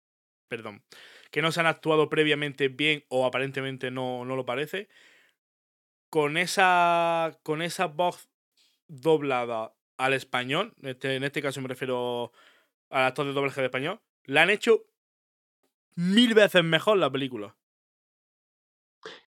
perdón, que no se han actuado previamente bien o aparentemente no, no lo parece, con esa, con esa voz doblada al español, este, en este caso me refiero al actor de doblaje de español, la han hecho mil veces mejor la película.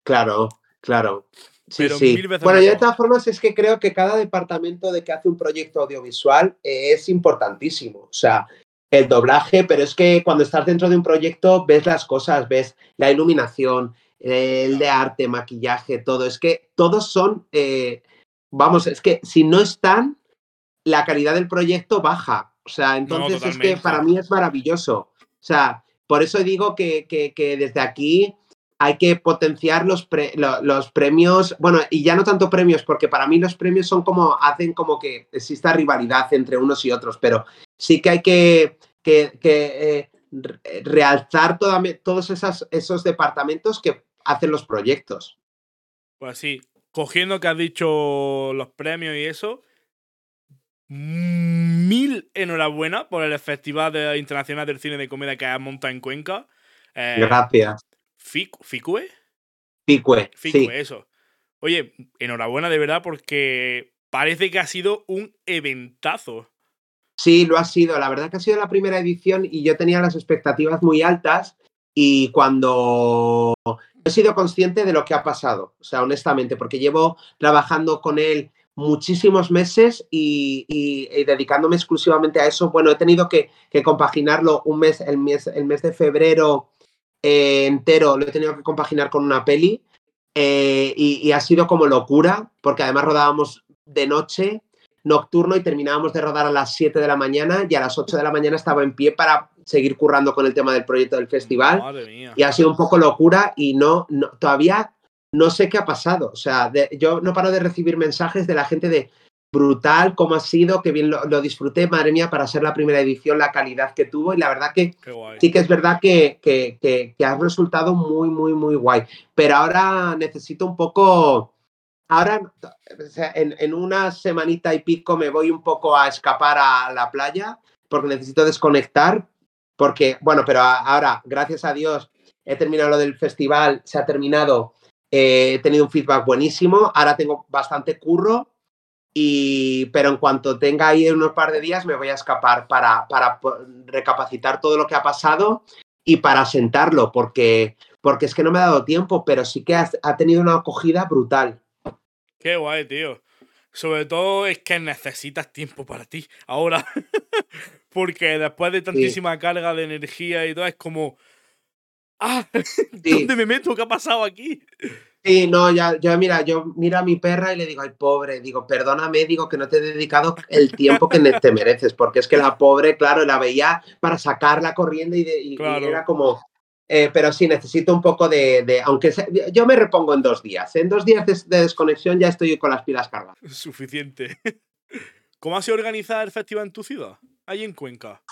Claro, claro. Sí, sí. Bueno, yo de todas formas es que creo que cada departamento de que hace un proyecto audiovisual es importantísimo. O sea, el doblaje, pero es que cuando estás dentro de un proyecto ves las cosas, ves la iluminación, el de arte, maquillaje, todo. Es que todos son, eh, vamos, es que si no están, la calidad del proyecto baja. O sea, entonces es que para mí es maravilloso. O sea, por eso digo que, que, desde aquí hay que potenciar los, los, premios, bueno, y ya no tanto premios, porque para mí los premios son como, hacen como que exista rivalidad entre unos y otros, pero sí que hay que, que, eh, realzar todos esos departamentos que hacen los proyectos. Pues sí, cogiendo que has dicho los premios y eso, mil enhorabuena por el Festival Internacional del Cine de Comedia que has montado en Cuenca. Eh, Gracias. ¿Ficue? ¿Ficue? Ficue, sí. eso. Oye, enhorabuena de verdad porque parece que ha sido un eventazo. Sí, lo ha sido. La verdad que ha sido la primera edición y yo tenía las expectativas muy altas y cuando he sido consciente de lo que ha pasado, o sea, honestamente, porque llevo trabajando con él muchísimos meses y, dedicándome exclusivamente a eso. Bueno, he tenido que, compaginarlo un mes, el mes, el mes de febrero eh, entero, lo he tenido que compaginar con una peli eh, y, ha sido como locura, porque además rodábamos de noche, nocturno y terminábamos de rodar a las 7 de la mañana y a las 8 de la mañana estaba en pie para seguir currando con el tema del proyecto del festival. Y ha sido un poco locura y no, no todavía no sé qué ha pasado. O sea, yo no paro de recibir mensajes de la gente de brutal, cómo ha sido, que bien lo, disfruté, madre mía, para ser la primera edición, la calidad que tuvo. Y la verdad que sí que es verdad que, que, ha resultado muy, muy, muy guay. Pero ahora necesito un poco. Ahora, en, en una semanita y pico me voy un poco a escapar a la playa porque necesito desconectar. Porque, bueno, pero ahora, gracias a Dios, he terminado lo del festival, se ha terminado eh, he tenido un feedback buenísimo, ahora tengo bastante curro, y, pero en cuanto tenga ahí unos par de días me voy a escapar para, para recapacitar todo lo que ha pasado y para sentarlo, porque, porque es que no me ha dado tiempo, pero sí que ha, tenido una acogida brutal. Qué guay, tío. Sobre todo es que necesitas tiempo para ti ahora. porque después de tantísima carga de energía y todo, es como, ah, ¿dónde me meto? ¿Qué ha pasado aquí? Sí, no, ya, yo mira, yo miro a mi perra y le digo, ay, pobre, digo, perdóname, digo que no te he dedicado el tiempo que te mereces, porque es que la pobre, claro, la veía para sacarla corriendo y, era como, eh, pero sí, necesito un poco de, aunque yo me repongo en dos días, en dos días de, desconexión ya estoy con las pilas cargadas. Suficiente. ¿Cómo ha sido organizar el festival en tu ciudad, ahí en Cuenca?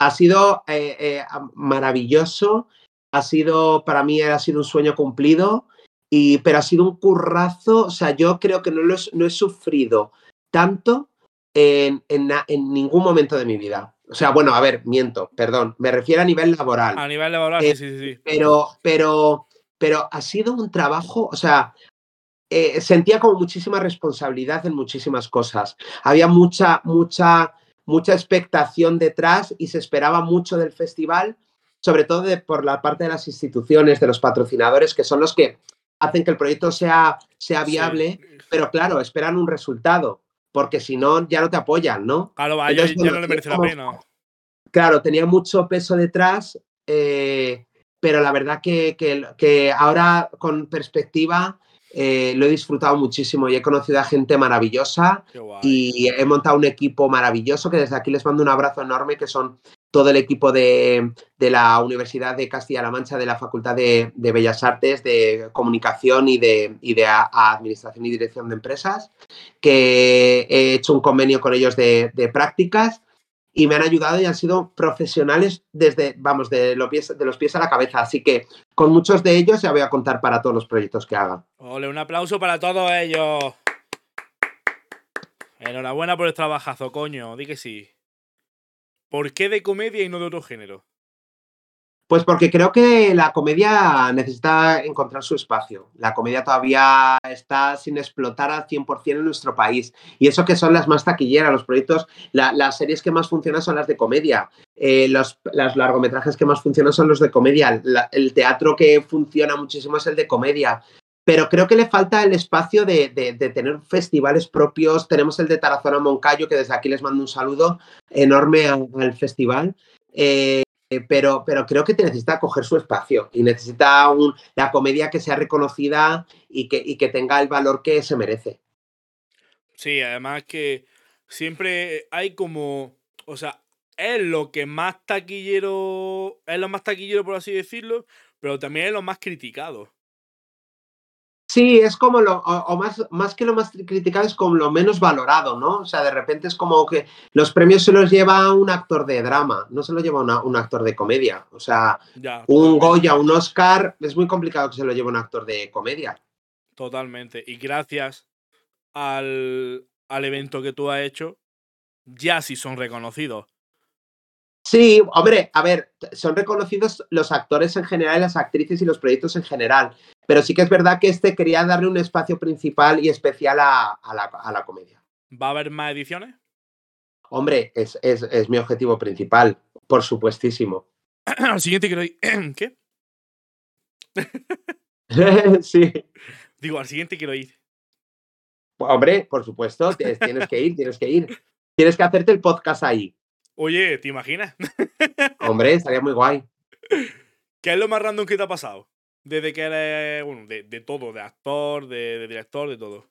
Ha sido eh, eh, maravilloso ha sido, para mí ha sido un sueño cumplido, y, pero ha sido un currazo, o sea, yo creo que no, lo no he sufrido tanto en, en, en, ningún momento de mi vida. O sea, bueno, a ver, miento, perdón, me refiero a nivel laboral. A nivel laboral, sí, sí, sí. Pero, pero, pero ha sido un trabajo, o sea, eh, sentía como muchísima responsabilidad en muchísimas cosas. Había mucha, mucha, mucha expectación detrás y se esperaba mucho del festival sobre todo por la parte de las instituciones, de los patrocinadores, que son los que hacen que el proyecto sea, sea viable, pero claro, esperan un resultado, porque si no, ya no te apoyan, ¿no? Claro, ya, no le merece la pena. Claro, tenía mucho peso detrás, eh, pero la verdad que, que, ahora con perspectiva eh, lo he disfrutado muchísimo y he conocido a gente maravillosa y he montado un equipo maravilloso que desde aquí les mando un abrazo enorme, que son todo el equipo de, la Universidad de Castilla-La Mancha, de la Facultad de, Bellas Artes, de Comunicación y de, de Administración y Dirección de Empresas, que he hecho un convenio con ellos de, prácticas y me han ayudado y han sido profesionales desde, vamos, de los, pies, de los pies a la cabeza. Así que con muchos de ellos ya voy a contar para todos los proyectos que haga. Ole, un aplauso para todos ellos. Enhorabuena por el trabajazo, coño, di que sí. ¿Por qué de comedia y no de otro género? Pues porque creo que la comedia necesita encontrar su espacio. La comedia todavía está sin explotar al 100% en nuestro país. Y eso que son las más taquilleras, los proyectos, las series que más funcionan son las de comedia. Eh, los, largometrajes que más funcionan son los de comedia. el teatro que funciona muchísimo es el de comedia pero creo que le falta el espacio de, tener festivales propios. Tenemos el de Tarazona Moncayo, que desde aquí les mando un saludo enorme al, festival. Eh, pero, pero creo que te necesita coger su espacio y necesita un, la comedia que sea reconocida y que, y que tenga el valor que se merece. Sí, además que siempre hay como, o sea, es lo que más taquillero. Es lo más taquillero, por así decirlo, pero también es lo más criticado. Sí, es como lo, o, más, más que lo más criticado, es como lo menos valorado, ¿no? O sea, de repente es como que los premios se los lleva un actor de drama, no se los lleva un actor de comedia. O sea, un Goya, un Oscar, es muy complicado que se lo lleve un actor de comedia. Totalmente. Y gracias al, al evento que tú has hecho, ya sí son reconocidos. Sí, hombre, a ver, son reconocidos los actores en general, las actrices y los proyectos en general, pero sí que es verdad que este quería darle un espacio principal y especial a, la, comedia. ¿Va a haber más ediciones? Hombre, es, mi objetivo principal, por supuestísimo. Al siguiente quiero ir. ¿Qué? sí. Digo, al siguiente quiero ir. Hombre, por supuesto, tienes que ir, tienes que ir. Tienes que hacerte el podcast ahí. Oye, ¿te imaginas? Hombre, estaría muy guay. ¿Qué es lo más random que te ha pasado? Desde que eres, bueno, de, todo, de actor, de, director, de todo.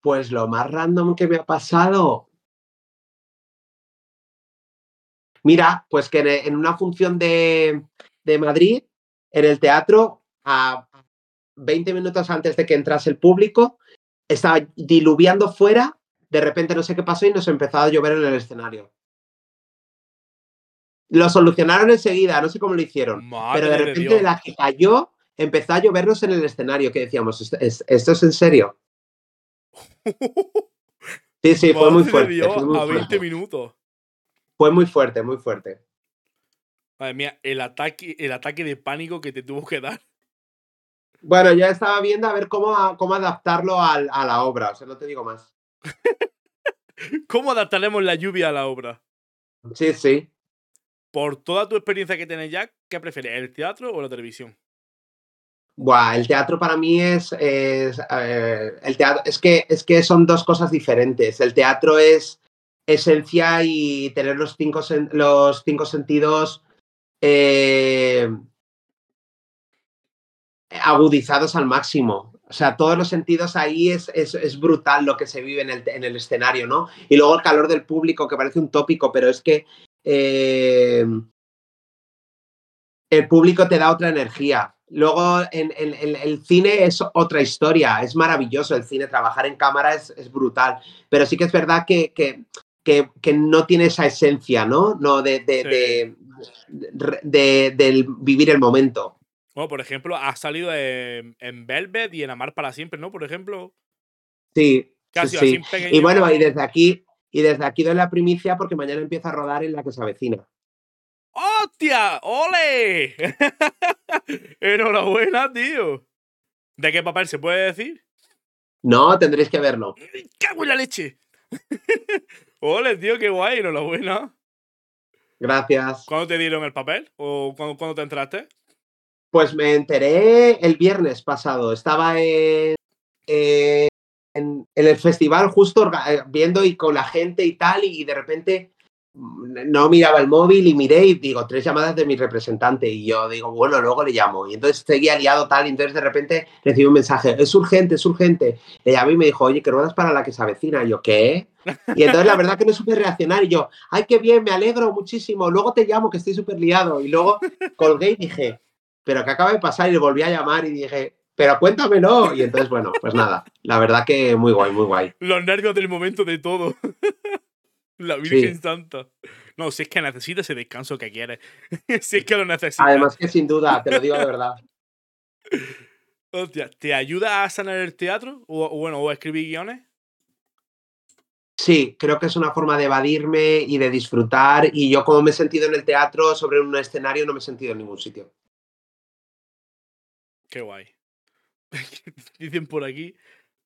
Pues lo más random que me ha pasado. Mira, pues que en una función de, de Madrid, en el teatro, a 20 minutos antes de que entrase el público, estaba diluviando fuera de repente no sé qué pasó y nos empezó a llover en el escenario. Lo solucionaron enseguida, no sé cómo lo hicieron. pero de repente de la que cayó, empezó a llovernos en el escenario, que decíamos, ¿esto es, en serio? Sí, sí, fue muy fuerte. a 20 minutos. Fue muy fuerte, muy fuerte. Madre mía, el ataque, el ataque de pánico que te tuvo que dar. Bueno, ya estaba viendo a ver cómo, cómo adaptarlo a la obra, o sea, no te digo más. ¿Cómo adaptaremos la lluvia a la obra? Sí, sí. Por toda tu experiencia que tienes ya, ¿qué prefieres, el teatro o la televisión? Buah, el teatro para mí es, el teatro, es que es que son dos cosas diferentes. El teatro es esencia y tener los cinco, los cinco sentidos eh, agudizados al máximo. O sea, todos los sentidos ahí es, es, brutal lo que se vive en el, en el, escenario, ¿no? Y luego el calor del público, que parece un tópico, pero es que eh, el público te da otra energía. Luego en, el cine es otra historia, es maravilloso el cine, trabajar en cámara es, brutal, pero sí que es verdad que, que, que, no tiene esa esencia, ¿no? no de, de, de vivir el momento. Bueno, por ejemplo, ha salido en, Velvet y en Amar para siempre, ¿no? Por ejemplo. Sí. Casi sí, Y bueno, y desde aquí, y desde aquí doy la primicia porque mañana empieza a rodar en la que se avecina. ¡Hostia! ¡Ole! Enhorabuena, tío. ¿De qué papel se puede decir? No, tendréis que verlo. ¡Cago en la leche! ¡Ole, tío! ¡Qué guay! Enhorabuena. Gracias. ¿Cuándo te dieron el papel? ¿O cuándo te entraste? Pues me enteré el viernes pasado. Estaba en, el festival justo eh, viendo y con la gente y tal, y de repente mm, no miraba el móvil y miré y digo, tres llamadas de mi representante. Y yo digo, bueno, luego le llamo. Y entonces seguía liado tal, y entonces de repente recibí un mensaje, es urgente, es urgente. Le llamé y me dijo, oye, que ruedas para la que se avecina. Y yo, ¿qué? Y entonces la verdad que no supe reaccionar. Y yo, ay, qué bien, me alegro muchísimo. Luego te llamo, que estoy súper liado. Y luego colgué y dije, pero que acaba de pasar y le volví a llamar y dije, pero cuéntamelo. Y entonces, bueno, pues nada, la verdad que muy guay, muy guay. Los nervios del momento de todo. la Virgen Santa. No, si es que necesita ese descanso que quieres. si es que lo necesitas. Además que sin duda, te lo digo de verdad. Hostia, ¿te ayuda a sanar el teatro? O, bueno, o a escribir guiones? Sí, creo que es una forma de evadirme y de disfrutar. Y yo como me he sentido en el teatro sobre un escenario, no me he sentido en ningún sitio. Qué guay. Dicen por aquí,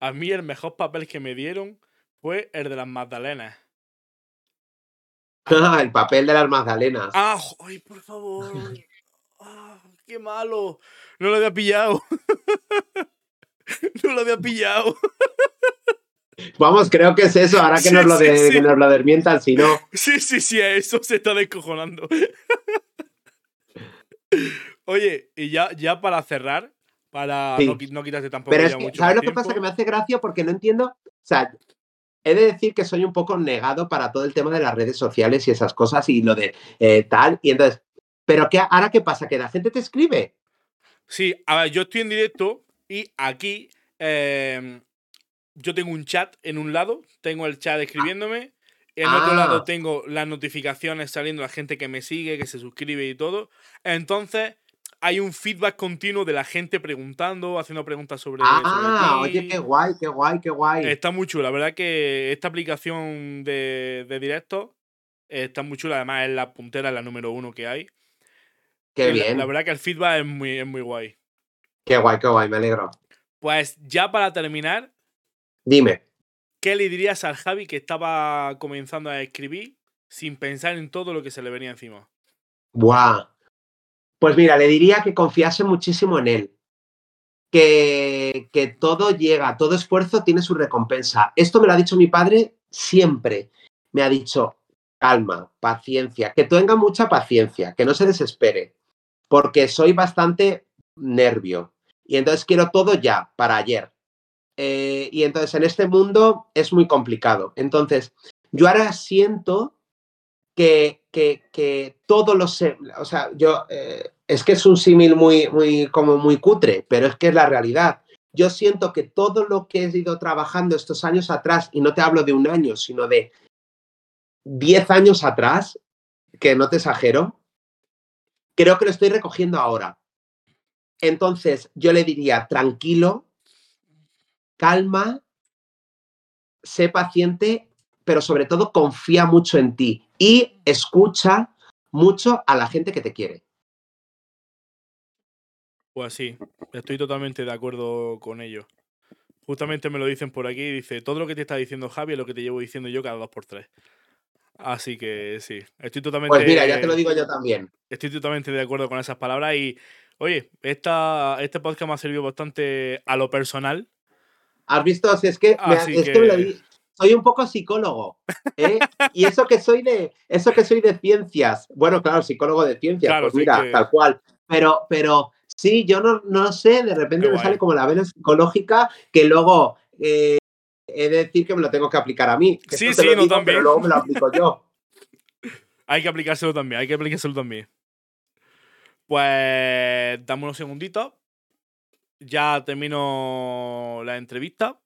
a mí el mejor papel que me dieron fue el de las Magdalenas. Ah, el papel de las Magdalenas. Ah, ay, por favor. Ah, qué malo. No lo había pillado. no lo había pillado. Vamos, creo que es eso. Ahora que, nos, lo de, que nos lo desmientan, si no. Sí, sí, sí, eso se está descojonando. Oye, y ya, ya para cerrar, para no, no, quitarte tampoco Pero es que, ¿Sabes lo que pasa? Que me hace gracia porque no entiendo. O sea, he de decir que soy un poco negado para todo el tema de las redes sociales y esas cosas y lo de eh, tal. Y entonces, ¿pero qué, ahora qué pasa? ¿Que la gente te escribe? Sí, a ver, yo estoy en directo y aquí em, yo tengo un chat en un lado, tengo el chat escribiéndome, en otro lado Ah. tengo las notificaciones saliendo, la gente que me sigue, que se suscribe y todo. Entonces, hay un feedback continuo de la gente preguntando, haciendo preguntas sobre, Ah, sobre oye, qué guay, qué guay, qué guay. Está muy chula, la verdad que esta aplicación de, de directo está muy chula, además es la puntera, es la número uno que hay. Qué Y la- bien, La, verdad que el feedback es muy, es muy guay. qué guay, qué guay, me alegro. Pues ya para terminar, Dime. ¿qué le dirías al Javi que estaba comenzando a escribir sin pensar en todo lo que se le venía encima? Buah. Pues mira, le diría que confiase muchísimo en él. Que, que todo llega, todo esfuerzo tiene su recompensa. Esto me lo ha dicho mi padre siempre. Me ha dicho, calma, paciencia, que tenga mucha paciencia, que no se desespere, porque soy bastante nervio. Y entonces quiero todo ya, para ayer. Eh, y entonces en este mundo es muy complicado. Entonces, yo ahora siento que, que, que todo lo sé, o sea, yo, eh, es que es un símil muy, muy, como muy cutre, pero es que es la realidad. Yo siento que todo lo que he ido trabajando estos años atrás, y no te hablo de un año, sino de 10 años atrás, que no te exagero, creo que lo estoy recogiendo ahora. Entonces, yo le diría, tranquilo, calma, sé paciente, pero sobre todo confía mucho en ti y escucha mucho a la gente que te quiere. Pues sí, estoy totalmente de acuerdo con ello. Justamente me lo dicen por aquí, dice, todo lo que te está diciendo Javi es lo que te llevo diciendo yo cada dos por tres. Así que sí, estoy totalmente, Pues mira, ya te lo digo yo también. estoy totalmente de acuerdo con esas palabras y, oye, esta, este podcast me ha servido bastante a lo personal. ¿Has visto? Si es que, me, Así es que me lo soy un poco psicólogo. ¿eh? y eso que soy de eso que soy de ciencias. Bueno, claro, psicólogo de ciencias, Claro, pues mira, que- tal cual. Pero, pero sí, yo no, no sé, de repente Qué me guay. sale como la vena psicológica que luego eh, he de decir que me lo tengo que aplicar a mí. que Sí, sí, no, digo, también. Pero luego me lo aplico yo. Hay que aplicárselo también, hay que aplicárselo también. Pues dame unos segunditos. Ya termino la entrevista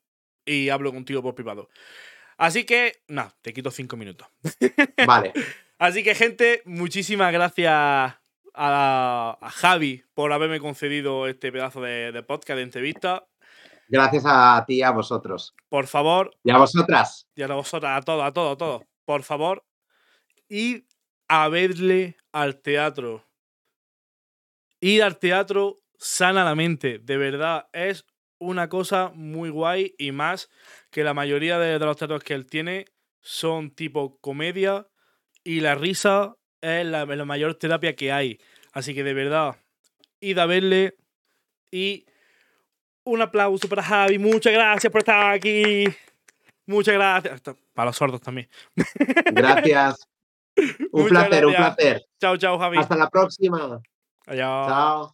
y hablo contigo por privado. Así que, nada, te quito cinco minutos. Vale. Así que, gente, muchísimas gracias a, a Javi por haberme concedido este pedazo de, de podcast, de entrevista. Gracias a ti y a vosotros. Por favor, Y a vosotras. y a vosotras, a todos, a todos, a todos, por favor, id a verle al teatro. Ir al teatro sana la mente, de verdad, es una cosa muy guay y más que la mayoría de, de los teatros que él tiene son tipo comedia y la risa es la, la mayor terapia que hay. Así que de verdad, id a verle y un aplauso para Javi. Muchas gracias por estar aquí. Muchas gracias. Para los sordos también. Gracias. Un Muchas placer, un placer. Chao, chao, Javi. Hasta la próxima. Adiós. Chao.